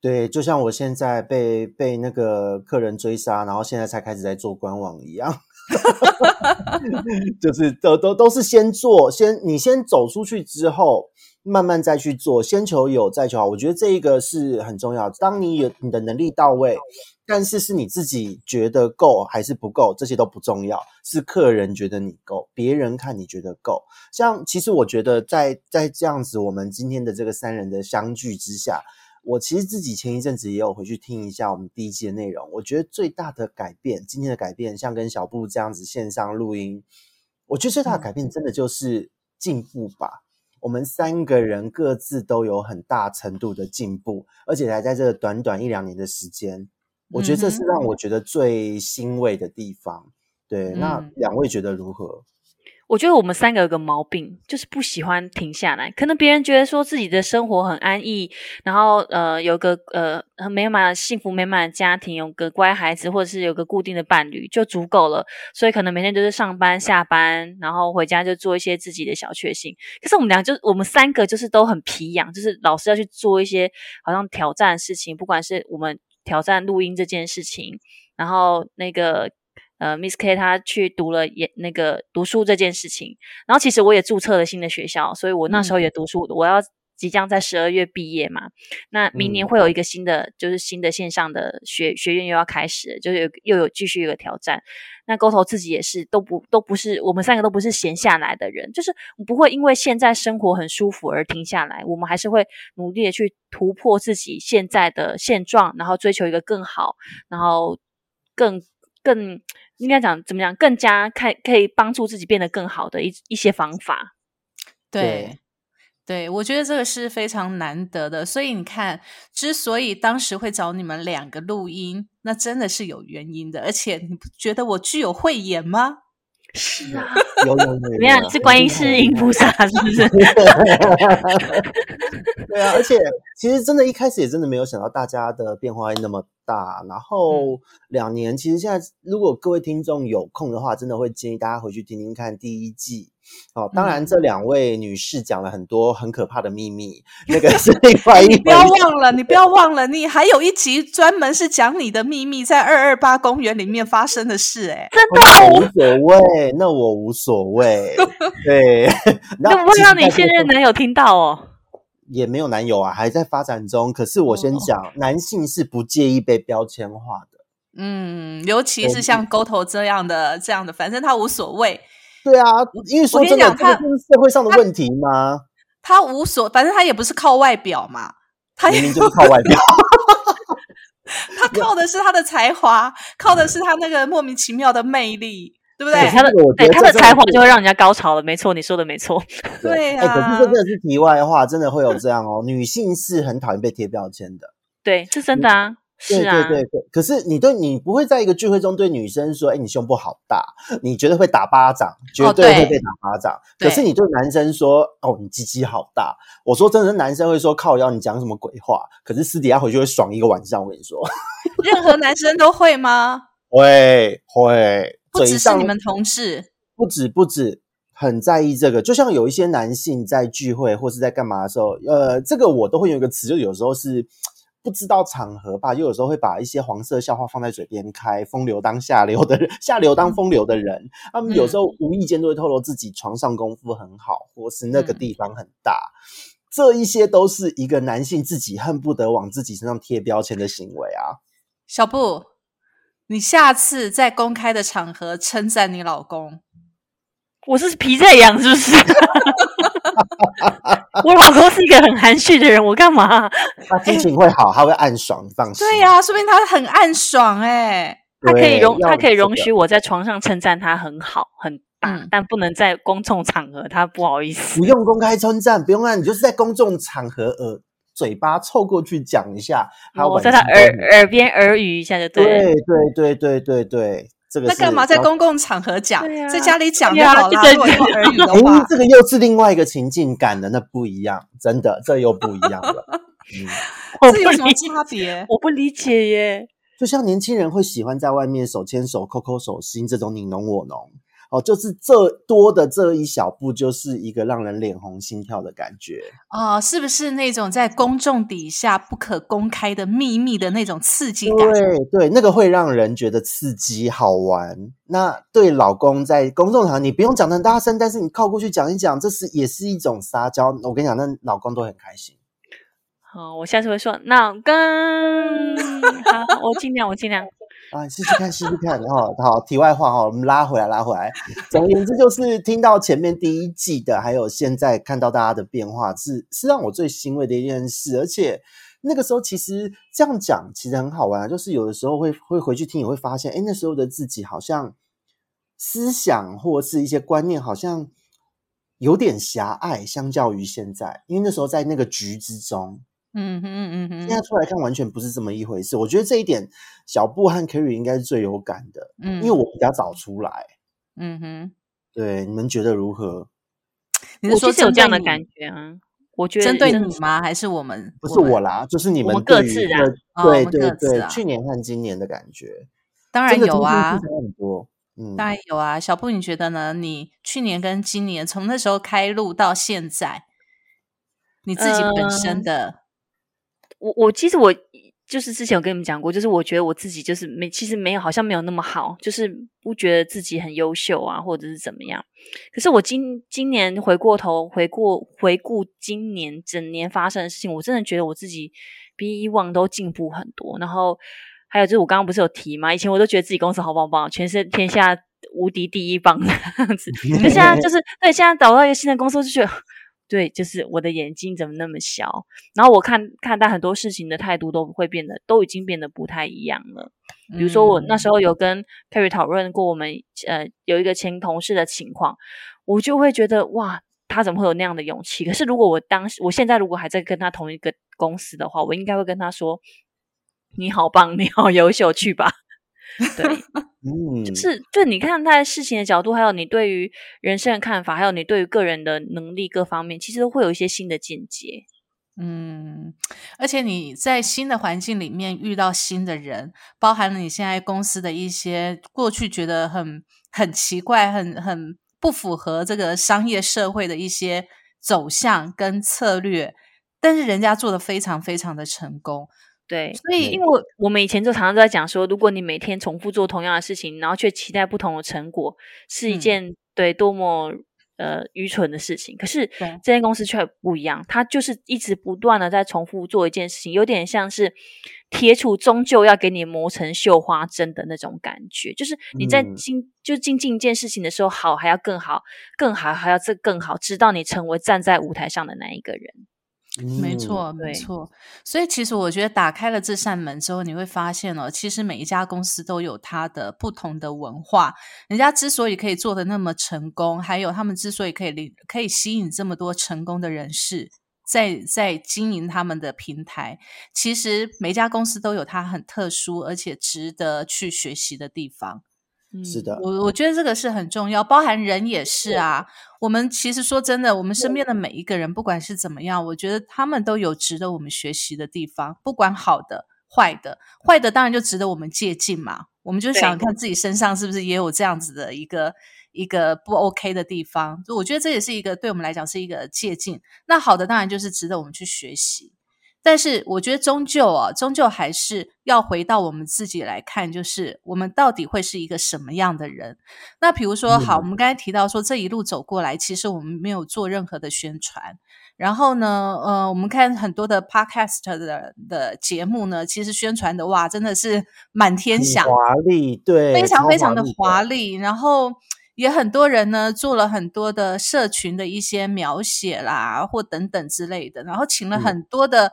对，就像我现在被被那个客人追杀，然后现在才开始在做官网一样，哈哈哈就是都都都是先做，先你先走出去之后，慢慢再去做，先求有再求好。我觉得这一个是很重要。当你有你的能力到位。但是是你自己觉得够还是不够，这些都不重要，是客人觉得你够，别人看你觉得够。像其实我觉得在在这样子，我们今天的这个三人的相聚之下，我其实自己前一阵子也有回去听一下我们第一季的内容。我觉得最大的改变，今天的改变，像跟小布这样子线上录音，我觉得最大的改变真的就是进步吧。我们三个人各自都有很大程度的进步，而且还在这短短一两年的时间。我觉得这是让我觉得最欣慰的地方。对，那两位觉得如何？我觉得我们三个有个毛病，就是不喜欢停下来。可能别人觉得说自己的生活很安逸，然后呃有个呃很美满、幸福美满的家庭，有个乖孩子，或者是有个固定的伴侣就足够了。所以可能每天都是上班、下班，然后回家就做一些自己的小确幸。可是我们俩就我们三个就是都很皮痒，就是老是要去做一些好像挑战的事情，不管是我们。挑战录音这件事情，然后那个呃，Miss K 她去读了也那个读书这件事情，然后其实我也注册了新的学校，所以我那时候也读书，我要即将在十二月毕业嘛，那明年会有一个新的就是新的线上的学学院又要开始，就是有又有继续一个挑战。那沟头自己也是都不都不是我们三个都不是闲下来的人，就是不会因为现在生活很舒服而停下来，我们还是会努力的去突破自己现在的现状，然后追求一个更好，然后更更应该讲怎么样，更加看可以帮助自己变得更好的一一些方法，对。对，我觉得这个是非常难得的，所以你看，之所以当时会找你们两个录音，那真的是有原因的。而且，你不觉得我具有慧眼吗？是啊，有有有，怎么样？是观音是音菩萨，是不是？对啊，而且其实真的，一开始也真的没有想到大家的变化会那么。大，然后两年，其实现在如果各位听众有空的话，真的会建议大家回去听听看第一季哦。当然，这两位女士讲了很多很可怕的秘密，那个是另外一。不要忘了，你不要忘了，你还有一集专门是讲你的秘密，在二二八公园里面发生的事，哎，真的无所谓，那我无所谓，对，那不会让你现任男友听到哦。也没有男友啊，还在发展中。可是我先讲，男性是不介意被标签化的。嗯，尤其是像沟头这样的这样的，反正他无所谓。对啊，因为说真的，这是社会上的问题吗？他无所，反正他也不是靠外表嘛，他明明就是靠外表。他靠的是他的才华，靠的是他那个莫名其妙的魅力。对不对？他的对他的才华就会让人家高潮了，没错，你说的没错。对啊，可是这真的是题外话，真的会有这样哦。女性是很讨厌被贴标签的，对，是真的啊。是啊，对对对。可是你对你不会在一个聚会中对女生说：“哎，你胸部好大。”你绝对会打巴掌，绝对会被打巴掌。可是你对男生说：“哦，你鸡鸡好大。”我说真的，男生会说：“靠腰，你讲什么鬼话？”可是私底下回去会爽一个晚上。我跟你说，任何男生都会吗？会会，不只是你们同事，不止不止。很在意这个，就像有一些男性在聚会或是在干嘛的时候，呃，这个我都会有一个词，就有时候是不知道场合吧，又有时候会把一些黄色笑话放在嘴边开，风流当下流的人，下流当风流的人，他们有时候无意间都会透露自己床上功夫很好，或是那个地方很大，这一些都是一个男性自己恨不得往自己身上贴标签的行为啊。小布，你下次在公开的场合称赞你老公。我是皮在痒，是不是？我老公是一个很含蓄的人，我干嘛？他心情会好，他会暗爽，放心。对呀，说明他很暗爽哎，他可以容，他可以容许我在床上称赞他很好很大，但不能在公众场合，他不好意思。不用公开称赞，不用啊，你就是在公众场合，呃，嘴巴凑过去讲一下，我在他耳耳边耳语一下就对。对对对对对对。那干嘛在公共场合讲，在家里讲就好了。耳语的话，这个又是另外一个情境感的，那不一样，真的，这又不一样了。嗯，这有什么差别？我不理解耶。就像年轻人会喜欢在外面手牵手、抠抠手心这种你侬我侬。哦，就是这多的这一小步，就是一个让人脸红心跳的感觉哦，是不是那种在公众底下不可公开的秘密的那种刺激感？对对，那个会让人觉得刺激好玩。那对老公在公众场，你不用讲的大声，但是你靠过去讲一讲，这是也是一种撒娇。我跟你讲，那老公都很开心。好，我下次会说老公，好，我尽量，我尽量。啊，试试看，试试看，哈，好。题外话哈，我们拉回来，拉回来。总而言之，就是听到前面第一季的，还有现在看到大家的变化，是是让我最欣慰的一件事。而且那个时候，其实这样讲其实很好玩。就是有的时候会会回去听，你会发现，哎，那时候的自己好像思想或是一些观念，好像有点狭隘，相较于现在，因为那时候在那个局之中。嗯哼嗯哼，现在出来看完全不是这么一回事。我觉得这一点小布和 Kerry 应该是最有感的，嗯，因为我比较早出来。嗯哼，对，你们觉得如何？你是说有这样的感觉啊？我觉得针对你吗？还是我们？不是我啦，就是你们各自啊。对对对，去年和今年的感觉，当然有啊，很多。嗯，当然有啊。小布，你觉得呢？你去年跟今年从那时候开录到现在，你自己本身的。我我其实我就是之前有跟你们讲过，就是我觉得我自己就是没其实没有好像没有那么好，就是不觉得自己很优秀啊，或者是怎么样。可是我今今年回过头回过回顾今年整年发生的事情，我真的觉得我自己比以往都进步很多。然后还有就是我刚刚不是有提吗？以前我都觉得自己公司好棒棒，全是天下无敌第一棒这样子。可现在就是 对，现在找到一个新的公司，就觉得。对，就是我的眼睛怎么那么小？然后我看看待很多事情的态度都会变得，都已经变得不太一样了。比如说，我那时候有跟 Kerry 讨论过，我们呃有一个前同事的情况，我就会觉得哇，他怎么会有那样的勇气？可是如果我当时，我现在如果还在跟他同一个公司的话，我应该会跟他说：“你好棒，你好优秀，去吧。”对，嗯，就是就你看待事情的角度，还有你对于人生的看法，还有你对于个人的能力各方面，其实都会有一些新的见解。嗯，而且你在新的环境里面遇到新的人，包含了你现在公司的一些过去觉得很很奇怪、很很不符合这个商业社会的一些走向跟策略，但是人家做的非常非常的成功。对，所以因为我们以前就常常都在讲说，如果你每天重复做同样的事情，然后却期待不同的成果，是一件对多么呃愚蠢的事情。可是这间公司却不一样，它就是一直不断的在重复做一件事情，有点像是铁杵终究要给你磨成绣花针的那种感觉。就是你在精就精进一件事情的时候，好还要更好，更好还要这更好，直到你成为站在舞台上的那一个人。没错，没错。所以其实我觉得打开了这扇门之后，你会发现哦，其实每一家公司都有它的不同的文化。人家之所以可以做的那么成功，还有他们之所以可以可以吸引这么多成功的人士在在经营他们的平台，其实每家公司都有它很特殊而且值得去学习的地方。是的，我我觉得这个是很重要，包含人也是啊。我们其实说真的，我们身边的每一个人，不管是怎么样，我觉得他们都有值得我们学习的地方，不管好的、坏的，坏的当然就值得我们借鉴嘛。我们就想看自己身上是不是也有这样子的一个一个不 OK 的地方，就我觉得这也是一个对我们来讲是一个借鉴。那好的当然就是值得我们去学习。但是我觉得终究啊，终究还是要回到我们自己来看，就是我们到底会是一个什么样的人。那比如说，好，我们刚才提到说这一路走过来，其实我们没有做任何的宣传。然后呢，呃，我们看很多的 podcast 的的节目呢，其实宣传的哇，真的是满天响，华丽，对，非常非常的华丽。然后也很多人呢做了很多的社群的一些描写啦，或等等之类的，然后请了很多的。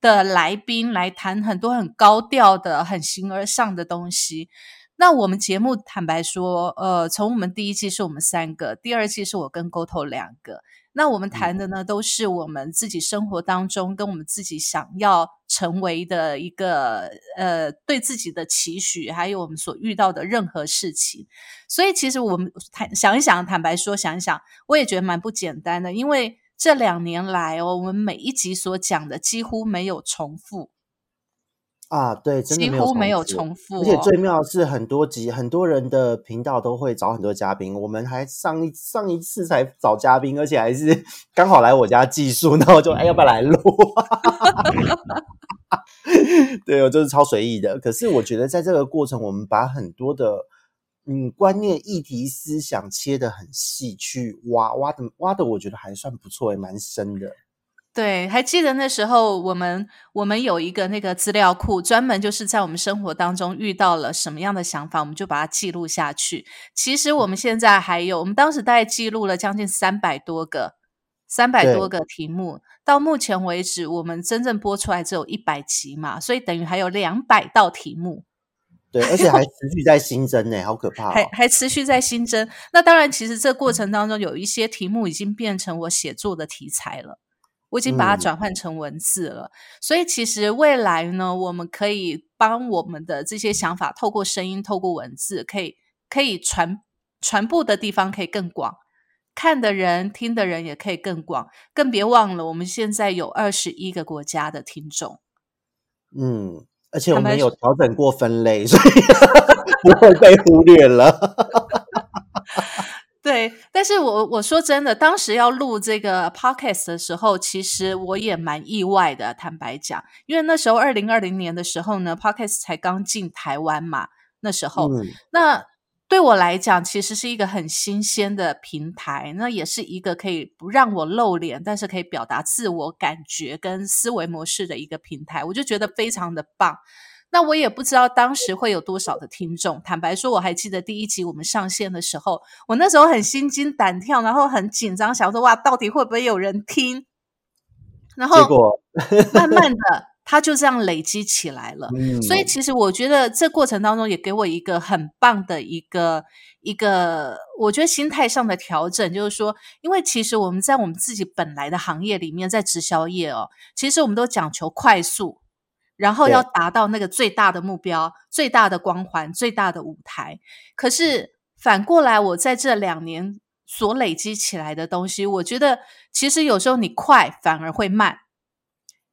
的来宾来谈很多很高调的、很形而上的东西。那我们节目坦白说，呃，从我们第一季是我们三个，第二季是我跟 GoTo 两个。那我们谈的呢，都是我们自己生活当中跟我们自己想要成为的一个呃，对自己的期许，还有我们所遇到的任何事情。所以，其实我们坦想一想，坦白说，想一想，我也觉得蛮不简单的，因为。这两年来哦，我们每一集所讲的几乎没有重复啊，对，几乎没有重复。而且最妙是，很多集很多人的频道都会找很多嘉宾，我们还上一上一次才找嘉宾，而且还是刚好来我家寄宿，那我就哎要不要来录？对，我就是超随意的。可是我觉得在这个过程，我们把很多的。嗯，观念、议题、思想切的很细，去挖挖的挖的，我觉得还算不错，也蛮深的。对，还记得那时候我们我们有一个那个资料库，专门就是在我们生活当中遇到了什么样的想法，我们就把它记录下去。其实我们现在还有，我们当时大概记录了将近三百多个、三百多个题目。到目前为止，我们真正播出来只有一百集嘛，所以等于还有两百道题目。对，而且还持续在新增呢，好可怕！还还持续在新增。那当然，其实这过程当中有一些题目已经变成我写作的题材了，我已经把它转换成文字了。所以，其实未来呢，我们可以帮我们的这些想法透过声音、透过文字，可以可以传传播的地方可以更广，看的人、听的人也可以更广。更别忘了，我们现在有二十一个国家的听众。嗯。而且我们有调整过分类，所以 不会被忽略了。对，但是我我说真的，当时要录这个 podcast 的时候，其实我也蛮意外的。坦白讲，因为那时候二零二零年的时候呢，podcast 才刚进台湾嘛，那时候那。对我来讲，其实是一个很新鲜的平台，那也是一个可以不让我露脸，但是可以表达自我感觉跟思维模式的一个平台，我就觉得非常的棒。那我也不知道当时会有多少的听众。坦白说，我还记得第一集我们上线的时候，我那时候很心惊胆跳，然后很紧张，想说哇，到底会不会有人听？然后慢慢的。它就这样累积起来了，所以其实我觉得这过程当中也给我一个很棒的一个一个，我觉得心态上的调整，就是说，因为其实我们在我们自己本来的行业里面，在直销业哦，其实我们都讲求快速，然后要达到那个最大的目标、最大的光环、最大的舞台。可是反过来，我在这两年所累积起来的东西，我觉得其实有时候你快反而会慢。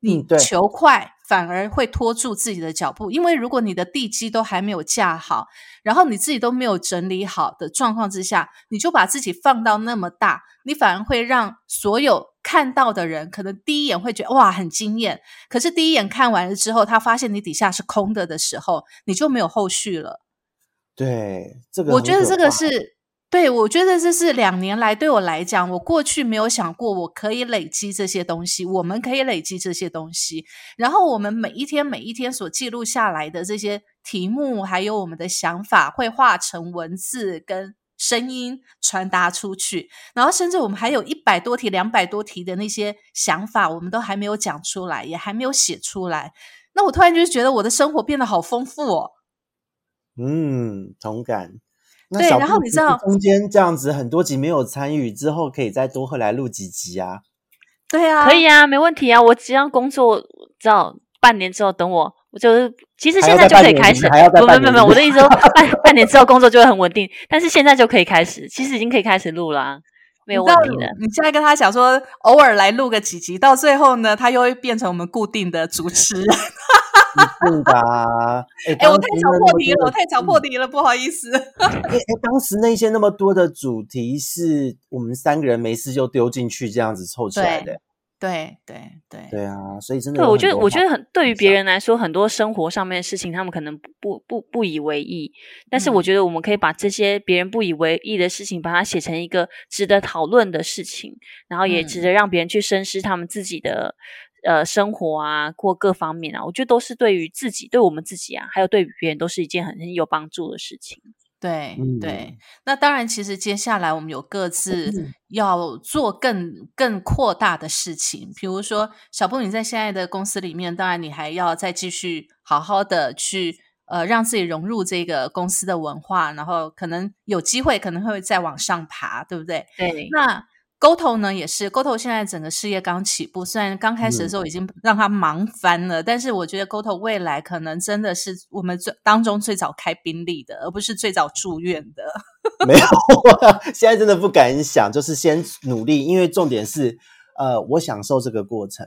你求快反而会拖住自己的脚步，因为如果你的地基都还没有架好，然后你自己都没有整理好的状况之下，你就把自己放到那么大，你反而会让所有看到的人可能第一眼会觉得哇很惊艳，可是第一眼看完了之后，他发现你底下是空的的时候，你就没有后续了。对，这个我觉得这个是。对，我觉得这是两年来对我来讲，我过去没有想过我可以累积这些东西，我们可以累积这些东西，然后我们每一天每一天所记录下来的这些题目，还有我们的想法，会化成文字跟声音传达出去，然后甚至我们还有一百多题、两百多题的那些想法，我们都还没有讲出来，也还没有写出来。那我突然就觉得我的生活变得好丰富哦。嗯，同感。对，然后你知道中间这样子很多集没有参与之后，可以再多回来录几集啊？对啊，可以啊，没问题啊。我只要工作，知道半年之后等我，我就是其实现在就可以开始。还要不不不不，我的意思说 半半年之后工作就会很稳定，但是现在就可以开始，其实已经可以开始录了、啊，没有问题的。你现在跟他讲说，偶尔来录个几集，到最后呢，他又会变成我们固定的主持人。的啊！哎、哎，我太早破题了，我太早破题了，不好意思。哎哎，当时那些那么多的主题是我们三个人没事就丢进去这样子凑起来的。对对对对啊，所以真的对，我觉得，我觉得很对于别人来说，很多生活上面的事情，他们可能不不不不以为意。但是我嗯觉得，我们可以把这些别人不以为意的事情，把它写成一个值得讨论的事情，然后也值嗯得让别人去深思他们自己的呃生活啊，或各方面啊。我觉得都是对于自己，对我们自己啊，还有对别人，都是一件很很有帮助的事情。对嗯对，那当然，其实接下来我们有各自嗯要做更更扩大的事情，比如说小布，你在现在的公司里面，当然你还要再继续好好的去呃让自己融入这个公司的文化，然后可能有机会可能会再往上爬，对不对？对，那沟头呢也是，，GoTo 现在整个事业刚起步，虽然刚开始的时候已经让他忙翻了，但是我觉得 GoTo 未来可能真的是我们最当中最早开宾利的，而不是最早住院的。没有，现在真的不敢想，就是先努力，因为重点是，呃，我享受这个过程。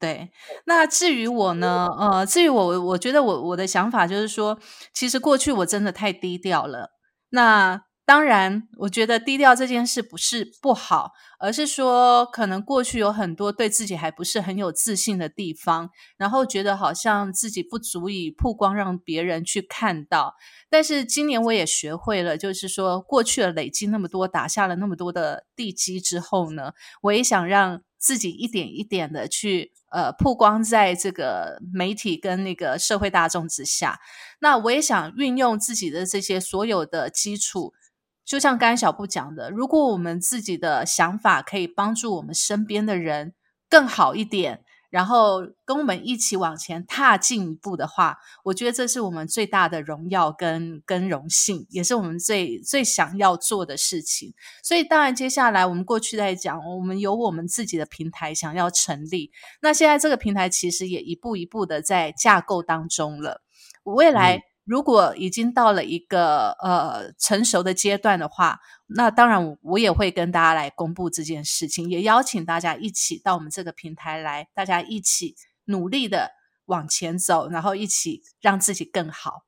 对，那至于我呢？呃，至于我，我觉得我我的想法就是说，其实过去我真的太低调了。那当然，我觉得低调这件事不是不好，而是说可能过去有很多对自己还不是很有自信的地方，然后觉得好像自己不足以曝光，让别人去看到。但是今年我也学会了，就是说过去的累积那么多，打下了那么多的地基之后呢，我也想让自己一点一点的去呃曝光在这个媒体跟那个社会大众之下。那我也想运用自己的这些所有的基础，就像刚才小布讲的，如果我们自己的想法可以帮助我们身边的人更好一点。然后跟我们一起往前踏进一步的话，我觉得这是我们最大的荣耀跟跟荣幸，也是我们最最想要做的事情。所以，当然接下来我们过去在讲，我们有我们自己的平台想要成立。那现在这个平台其实也一步一步的在架构当中了。未来如果已经到了一个呃成熟的阶段的话，那当然我也会跟大家来公布这件事情，也邀请大家一起到我们这个平台来，大家一起努力的往前走，然后一起让自己更好。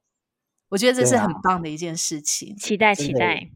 我觉得这是很棒的一件事情。期待期待。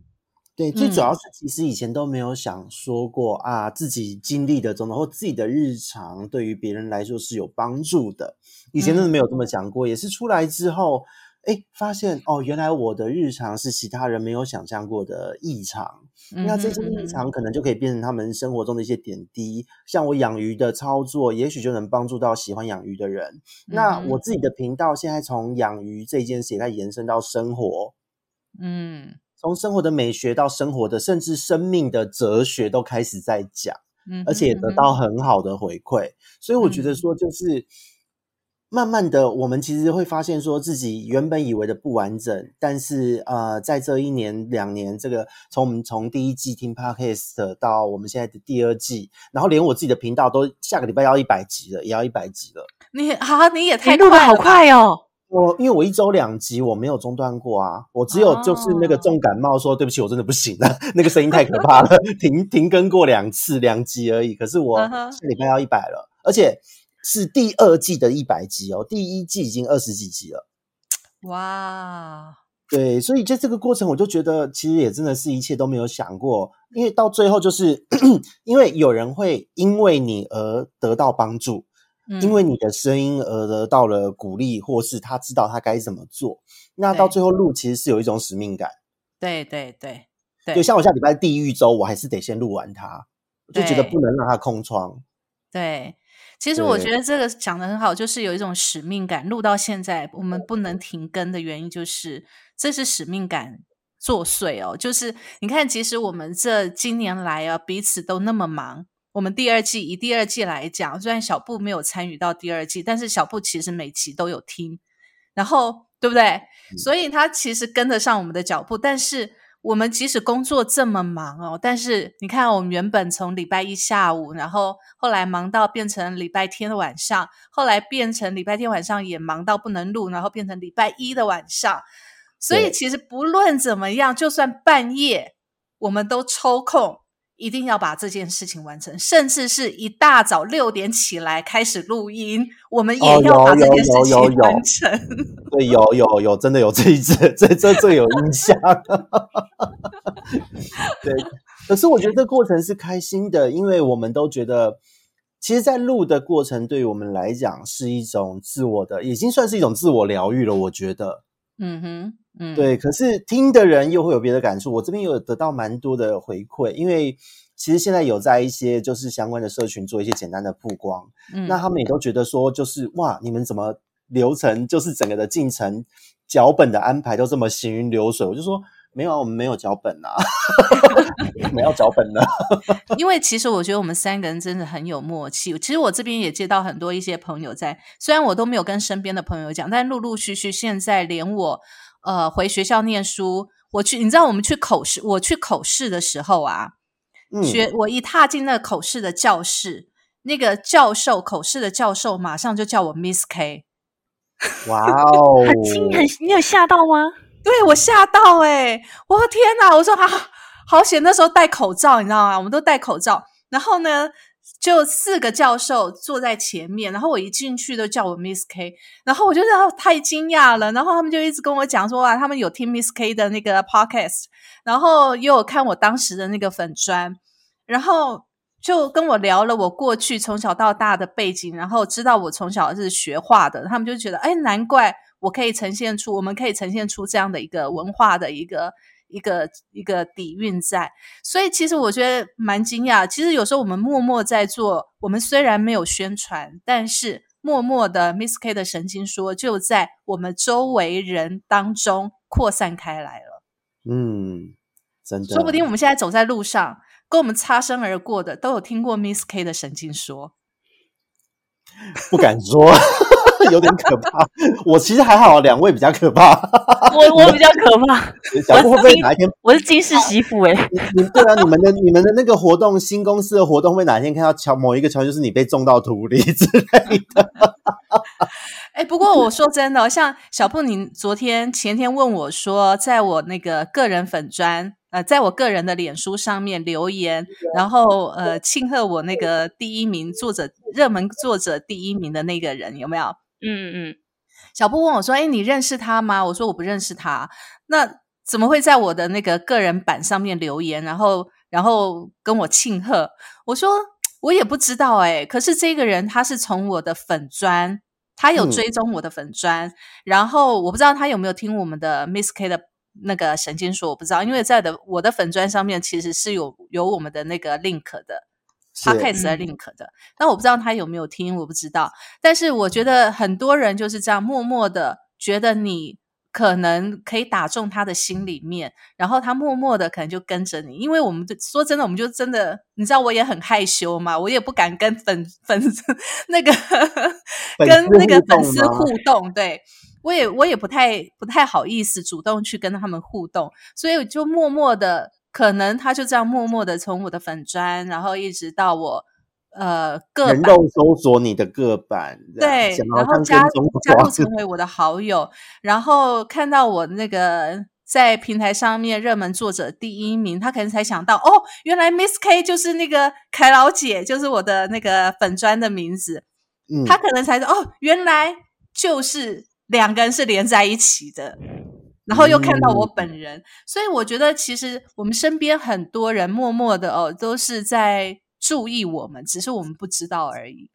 对，最主要嗯是其实以前都没有想说过啊，自己经历的种种或自己的日常对于别人来说是有帮助的。以前真的没有这么想过，也是出来之后，哎，发现哦，原来我的日常是其他人没有想象过的异常。那这些异常可能就可以变成他们生活中的一些点滴，像我养鱼的操作，也许就能帮助到喜欢养鱼的人。那我自己的频道现在从养鱼这件事也在延伸到生活，嗯从生活的美学到生活的，甚至生命的哲学都开始在讲，嗯，而且也得到很好的回馈。所以我觉得嗯说，就是慢慢的，我们其实会发现说自己原本以为的不完整，但是呃，在这一年两年，这个从我们从第一季听 podcast 到我们现在的第二季，然后连我自己的频道都下个礼拜要一百集了，也要一百集了。你啊，你也太哎，录的好快了吧！快哦！我因为我一周两集，我没有中断过啊，我只有就是那个哦重感冒说对不起，我真的不行了，那个声音太可怕了，停停更过两次两集而已。可是我下礼拜要一百了，而且是第二季的一百集哦，第一季已经二十几集了。哇，对，所以在这个过程，我就觉得其实也真的是一切都没有想过，因为到最后就是 因为有人会因为你而得到帮助，嗯因为你的声音而得到了鼓励，或是他知道他该怎么做。那到最后录其实是有一种使命感。对对对对对，像我下礼拜地狱周，我还是得先录完它，我就觉得不能让它空窗。对，其实我觉得这个讲的很好，就是有一种使命感。录到现在，我们不能停更的原因就是这是使命感作祟哦。就是你看，其实我们这今年来啊，彼此都那么忙。我们第二季以第二季来讲，虽然小布没有参与到第二季，但是小布其实每期都有听，然后对不对？所以他其实跟得上我们的脚步，但是。我们即使工作这么忙哦，但是你看，我们原本从礼拜一下午，然后后来忙到变成礼拜天的晚上，后来变成礼拜天晚上也忙到不能录，然后变成礼拜一的晚上。所以其实不论怎么样，就算半夜，我们都抽空一定要把这件事情完成，甚至是一大早六点起来开始录音，我们也哦要把这件事情完成。对，有有有，真的有这一次，这这最有印象。对，可是我觉得这过程是开心的，因为我们都觉得，其实，在录的过程对于我们来讲是一种自我的，已经算是一种自我疗愈了。我觉得，嗯哼，嗯，对。可是听的人又会有别的感触。我这边有得到蛮多的回馈，因为其实现在有在一些就是相关的社群做一些简单的曝光，嗯，那他们也都觉得说，就是哇，你们怎么流程就是整个的进程脚本的安排都这么行云流水？我就说没有啊，我们没有脚本啊，我们要脚本呢。因为其实我觉得我们三个人真的很有默契。其实我这边也接到很多一些朋友在，虽然我都没有跟身边的朋友讲，但陆陆续续现在连我呃回学校念书，我去，你知道我们去口试，我去口试的时候啊，嗯，学我一踏进那个口试的教室，那个教授口试的教授马上就叫我 Miss K，哇哦，很惊很，你有吓到吗？对我吓到哎、欸！我的天哪！我说啊，好险！那时候戴口罩，你知道吗？我们都戴口罩。然后呢，就四个教授坐在前面，然后我一进去都叫我 Miss K，然后我就太惊讶了。然后他们就一直跟我讲说啊，他们有听 Miss K 的那个 podcast，然后也有看我当时的那个粉砖，然后就跟我聊了我过去从小到大的背景，然后知道我从小是学画的，他们就觉得哎，难怪。我可以呈现出，我们可以呈现出这样的一个文化的一个一个一个底蕴在，所以其实我觉得蛮惊讶。其实有时候我们默默在做，我们虽然没有宣传，但是默默的 Miss K 的神经说就在我们周围人当中扩散开来了。嗯，真的，说不定我们现在走在路上，跟我们擦身而过的都有听过 Miss K 的神经说。不敢说，有点可怕。我其实还好，两位比较可怕。我我比较可怕，小布会不会哪一天？我是金氏媳妇哎、欸，你你对啊，你们的你们的那个活动，新公司的活动，会哪天看到桥某一个桥，就是你被种到土里之类的？哎，不过我说真的，像小布，你昨天前天问我说，在我那个个人粉砖，呃，在我个人的脸书上面留言，然后呃，庆贺我那个第一名作者热门作者第一名的那个人有没有？嗯嗯，小布问我说：“哎，你认识他吗？”我说：“我不认识他。”那怎么会在我的那个个人版上面留言，然后然后跟我庆贺？我说我也不知道哎、欸。可是这个人他是从我的粉砖，他有追踪我的粉砖，嗯、然后我不知道他有没有听我们的 Miss K 的那个神经说，我不知道，因为在的我的粉砖上面其实是有有我们的那个 link 的。Podcast 的 link 的，但我不知道他有没有听，我不知道。但是我觉得很多人就是这样默默的觉得你可能可以打中他的心里面，然后他默默的可能就跟着你。因为我们说真的，我们就真的，你知道我也很害羞嘛，我也不敢跟粉 粉那个跟那个粉丝互动，对我也我也不太不太好意思主动去跟他们互动，所以就默默的。可能他就这样默默的从我的粉砖，然后一直到我呃个人肉搜索你的个版，对，然后加加入成为我的好友，然后看到我那个在平台上面热门作者第一名，他可能才想到哦，原来 Miss K 就是那个凯老姐，就是我的那个粉砖的名字，嗯，他可能才说哦，原来就是两个人是连在一起的。然后又看到我本人，嗯、所以我觉得其实我们身边很多人默默的哦，都是在注意我们，只是我们不知道而已。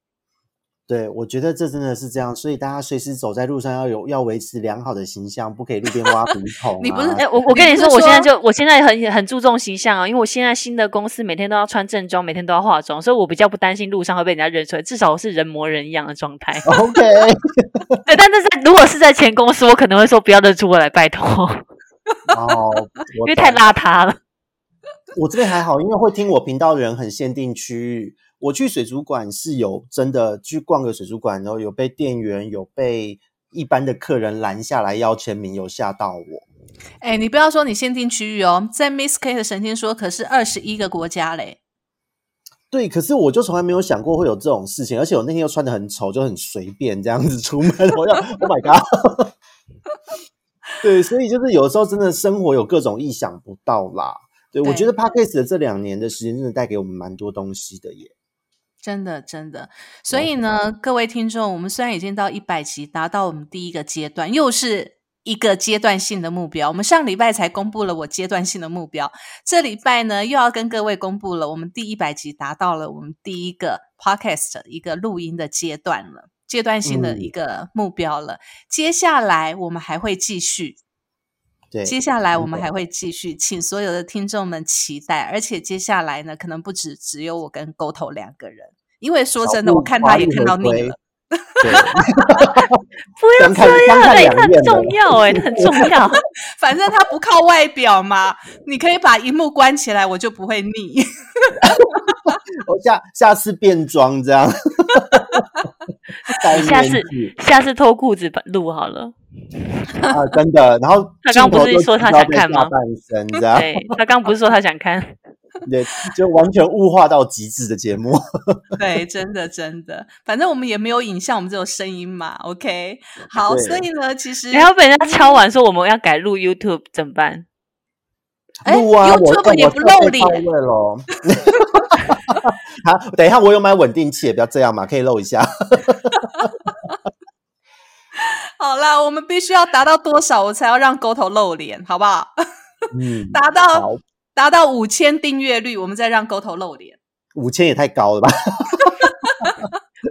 对，我觉得这真的是这样，所以大家随时走在路上要有要维持良好的形象，不可以路边挖鼻孔、啊。你不是哎、欸，我我跟你说，我现在就我现在很很注重形象啊，因为我现在新的公司每天都要穿正装，每天都要化妆，所以我比较不担心路上会被人家认出来，至少我是人模人样的状态。OK，对，但是在如果是在前公司，我可能会说不要认出我来，拜托。哦，因为太邋遢了。我这边还好，因为会听我频道的人很限定区域。我去水族馆是有真的去逛个水族馆，然后有被店员有被一般的客人拦下来要签名，有吓到我。哎，你不要说你限定区域哦，在 Miss K 的神仙说，可是二十一个国家嘞。对，可是我就从来没有想过会有这种事情，而且我那天又穿的很丑，就很随便这样子出门，我要 Oh my God！对，所以就是有时候真的生活有各种意想不到啦。对，我觉得 Podcast 的这两年的时间真的带给我们蛮多东西的耶。真的，真的。所以呢，各位听众，我们虽然已经到一百集，达到我们第一个阶段，又是一个阶段性的目标。我们上礼拜才公布了我阶段性的目标，这礼拜呢又要跟各位公布了，我们第一百集达到了我们第一个 Podcast 一个录音的阶段了，阶段性的一个目标了。接下来我们还会继续。对，接下来我们还会继续，请所有的听众们期待。而且接下来呢，可能不止只有我跟沟头两个人，因为说真的，我看他也看到你了。不要这样，哎，很重要，哎，很重要。反正他不靠外表嘛，你可以把荧幕关起来，我就不会腻。我下下次变装这样。下次下次脱裤子录好了。啊，真的。然后 他刚不是说他想看吗？半身这样。对他刚不是说他想看。对，就完全物化到极致的节目。对，真的真的。反正我们也没有影像，我们只有声音嘛。OK，好。所以呢，其实然后被人家敲完说我们要改录 YouTube 怎么办？录啊，YouTube 也不露脸喽。好，等一下，我有买稳定器，也不要这样嘛，可以露一下。好啦，我们必须要达到多少，我才要让沟头露脸，好不好？嗯，达到达到五千订阅率，我们再让沟头露脸。五千也太高了吧？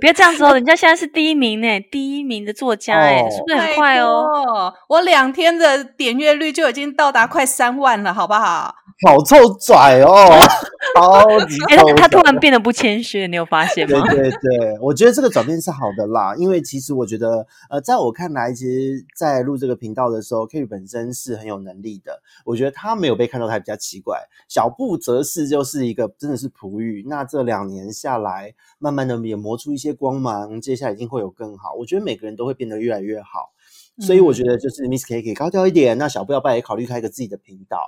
别这样子哦，人家现在是第一名呢，第一名的作家哎，是不是很快哦？我两天的点阅率就已经到达快三万了，好不好？好臭拽哦，超级！哎，他突然变得不谦虚，你有发现吗？对对对，我觉得这个转变是好的啦，因为其实我觉得，呃，在我看来，其实，在录这个频道的时候，K 本身是很有能力的。我觉得他没有被看到，他比较奇怪。小布则是就是一个真的是璞玉。那这两年下来，慢慢的也磨出一些光芒，接下来一定会有更好。我觉得每个人都会变得越来越好，所以我觉得就是 Miss K 可以高调一点，那小布要不要也考虑开一个自己的频道？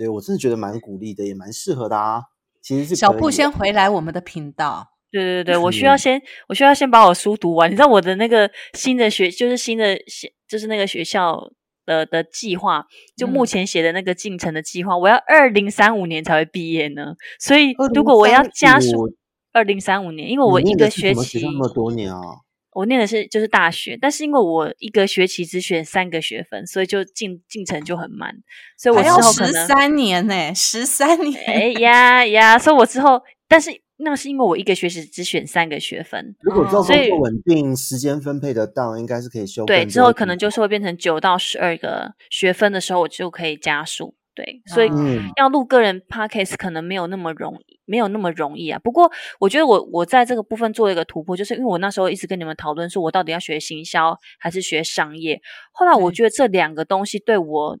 对我真的觉得蛮鼓励的，也蛮适合的啊。其实是小布先回来我们的频道。对对对，我需要先，我需要先把我书读完。你知道我的那个新的学，就是新的就是那个学校的的计划，就目前写的那个进程的计划，我要二零三五年才会毕业呢。所以如果我要加速二零三五年，因为我一个学期那么多年啊。我念的是就是大学，但是因为我一个学期只选三个学分，所以就进进程就很慢，所以我之后可能十三年呢，十三年，哎呀呀，所以我之后，但是那是因为我一个学期只选三个学分，如果之后工作稳定，时间分配得当，应该是可以修。对，之后可能就是会变成九到十二个学分的时候，我就可以加速。对，所以要录个人 podcast 可能没有那么容易，没有那么容易啊。不过我觉得我我在这个部分做一个突破，就是因为我那时候一直跟你们讨论说，我到底要学行销还是学商业。后来我觉得这两个东西对我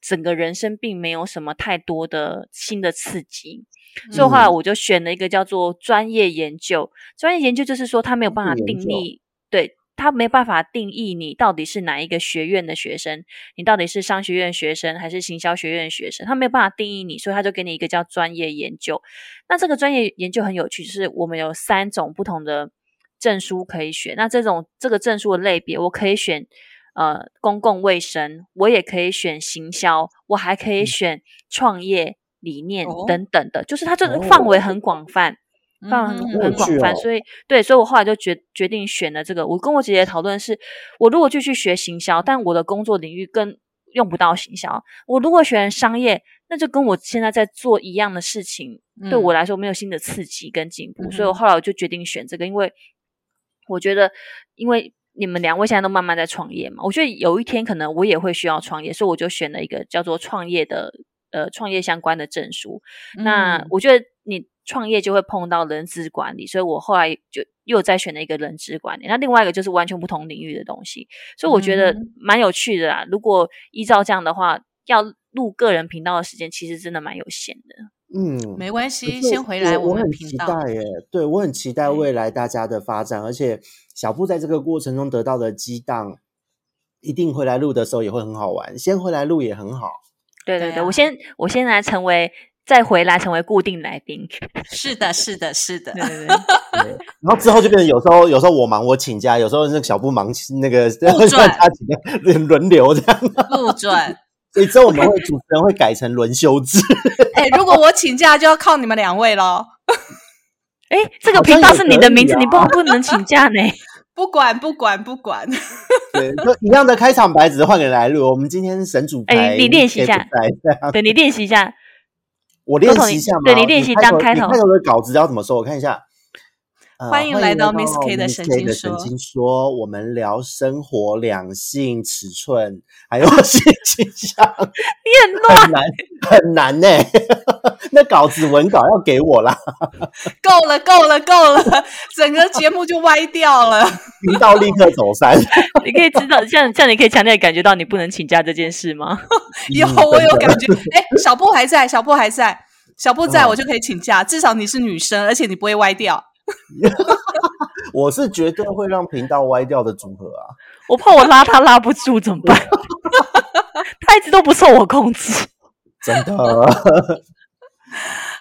整个人生并没有什么太多的新的刺激，所以后来我就选了一个叫做专业研究。专业研究就是说，它没有办法定义对。他没办法定义你到底是哪一个学院的学生，你到底是商学院学生还是行销学院学生，他没有办法定义你，所以他就给你一个叫专业研究。那这个专业研究很有趣，就是我们有三种不同的证书可以选。那这种这个证书的类别，我可以选呃公共卫生，我也可以选行销，我还可以选创业理念等等的，就是它这个范围很广泛。范围很广泛，所以对，所以我后来就决决定选了这个。我跟我姐姐讨论是，我如果继续学行销，但我的工作领域更用不到行销。我如果选商业，那就跟我现在在做一样的事情，对我来说没有新的刺激跟进步。所以我后来我就决定选这个，因为我觉得，因为你们两位现在都慢慢在创业嘛，我觉得有一天可能我也会需要创业，所以我就选了一个叫做创业的呃创业相关的证书。那我觉得你。创业就会碰到人资管理，所以我后来就又再选了一个人资管理。那另外一个就是完全不同领域的东西，所以我觉得蛮有趣的啦。如果依照这样的话，要录个人频道的时间其实真的蛮有限的。嗯，没关系，先回来我很期待耶。对我很期待未来大家的发展，而且小布在这个过程中得到的激荡。一定回来录的时候也会很好玩，先回来录也很好。对对对，对啊我先我先来成为再回来成为固定来宾。是的，是的，是的对。对 对，然后之后就变成有时候有时候我忙我请假，有时候那个小布忙那个不准他请假轮轮流这样，不准。所以之后我们会主持人会改成轮休制。哎、如果我请假，就要靠你们两位喽。哎，这个频道是你的名字，啊你不不能请假呢。不管不管不管，对，就一样的开场白，只是换个人来录。我们今天神主牌，哎你练习一下对你练习一下，我练习一下嘛。对你练习当开头你开头的稿子要怎么说？我看一下。呃欢迎来到 Miss K 的神经说神经说，我们聊生活、两性、尺寸，还有 性倾向，你很乱。很难很难呢、那稿子文稿要给我啦，够了够了够了，整个节目就歪掉了。频道立刻走散。你可以知道，这样这样你可以强烈感觉到你不能请假这件事吗？有嗯我有感觉，哎、小布还在，小布还在，小布在嗯我就可以请假，至少你是女生，而且你不会歪掉。我是绝对会让频道歪掉的组合啊。我怕我拉他拉不住怎么办？他一直都不受我控制。真的。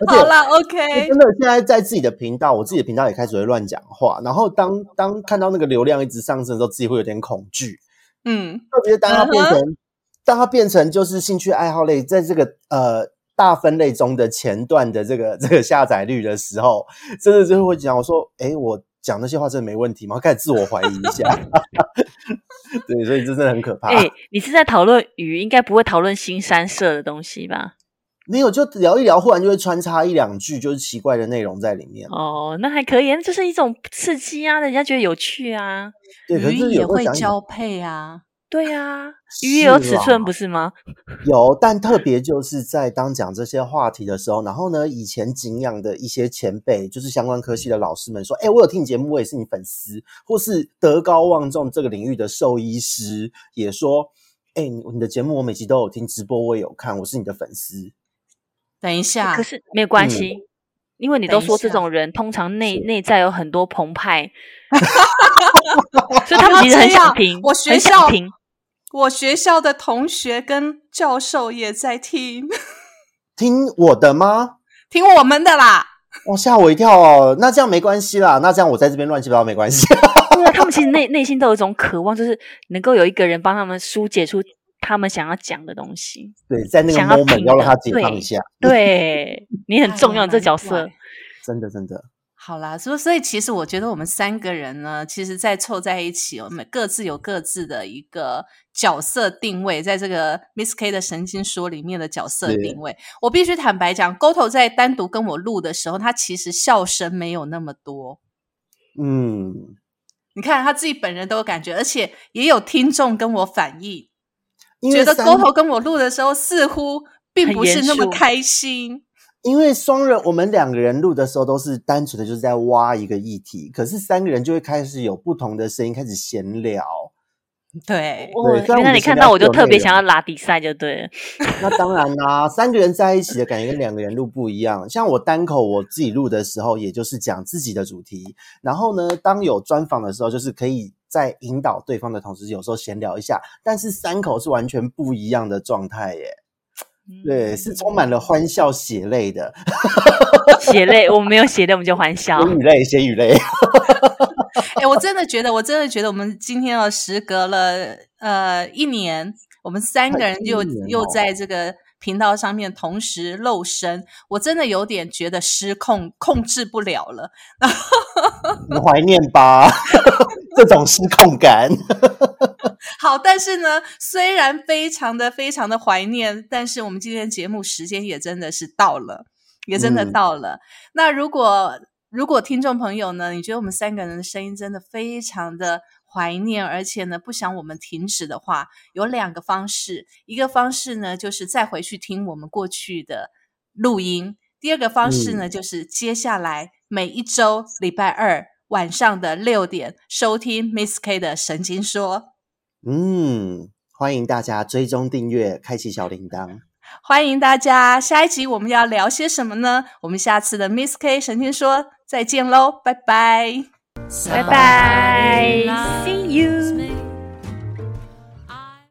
好了 o 欸 k 真的，现在在自己的频道，我自己的频道也开始会乱讲话。然后当当看到那个流量一直上升的时候，自己会有点恐惧。嗯，特别当它变嗯成，当它变成就是兴趣爱好类，在这个呃大分类中的前段的这个这个下载率的时候，真的就会讲我说，哎，我讲那些话真的没问题吗？开始自我怀疑一下。对，所以这真的很可怕。哎、你是在讨论鱼，应该不会讨论新三社的东西吧？没有，就聊一聊，忽然就会穿插一两句就是奇怪的内容在里面。哦，那还可以，那就是一种刺激啊，人家觉得有趣啊。对，可是鱼就是也会交配啊。对啊，鱼也有尺寸，不是吗？有，但特别就是在当讲这些话题的时候，然后呢，以前敬仰的一些前辈，就是相关科系的老师们说：“哎，我有听你节目，我也是你粉丝。”或是德高望重这个领域的兽医师也说：“哎，你你的节目我每集都有听，直播我也有看，我是你的粉丝。等一下可，是没有关嗯系，因为你都说这下种人通常内是内在有很多澎湃，所以他们其实很想听，我学很校想听。我学校的同学跟教授也在听，听我的吗？听我们的啦。哇，吓我一跳哦！那这样没关系啦，那这样我在这边乱七八糟没关系。对啊，他们其实内内心都有一种渴望，就是能够有一个人帮他们疏解出他们想要讲的东西。对，在那个 moment 要让他解放一下，对 你很重要，这角哎色真的真的。好啦，所以所以其实我觉得我们三个人呢，其实在凑在一起，我们各自有各自的一个角色定位，在这个 Miss K 的神经说里面的角色定位。我必须坦白讲，Goto 在单独跟我录的时候，他其实笑声没有那么多。嗯，你看他自己本人都有感觉，而且也有听众跟我反映，觉得因为三 Goto 跟我录的时候似乎并不是那么开心。因为双人，我们两个人录的时候都是单纯的就是在挖一个议题，可是三个人就会开始有不同的声音，开始闲聊。对，哦对虽然我原来你看到我就特别想要拉比赛，就对了。那当然啦、三个人在一起的感觉跟两个人录不一样。像我单口我自己录的时候，也就是讲自己的主题，然后呢，当有专访的时候，就是可以在引导对方的同时，有时候闲聊一下。但是三口是完全不一样的状态耶，对，是充满了欢笑、血泪的，血泪，我们没有血泪，我们就欢笑血。雨泪，血雨泪。哎、我真的觉得，我真的觉得，我们今天哦，时隔了呃一年，我们三个人又又哦在这个频道上面同时露声，我真的有点觉得失控，控制不了了。你怀念吧，这种失控感。好，但是呢，虽然非常的非常的怀念，但是我们今天节目时间也真的是到了，也真的嗯到了。那如果如果听众朋友呢，你觉得我们三个人的声音真的非常的怀念，而且呢不想我们停止的话，有两个方式。一个方式呢，就是再回去听我们过去的录音；第二个方式呢，就是接下来每一周礼拜二晚上的六点收听 Miss K 的神经说。嗯，欢迎大家追踪订阅，开启小铃铛。欢迎大家，下一集我们要聊些什么呢？我们下次的 Miss K 神经说再见喽，拜拜，Bye bye. See you.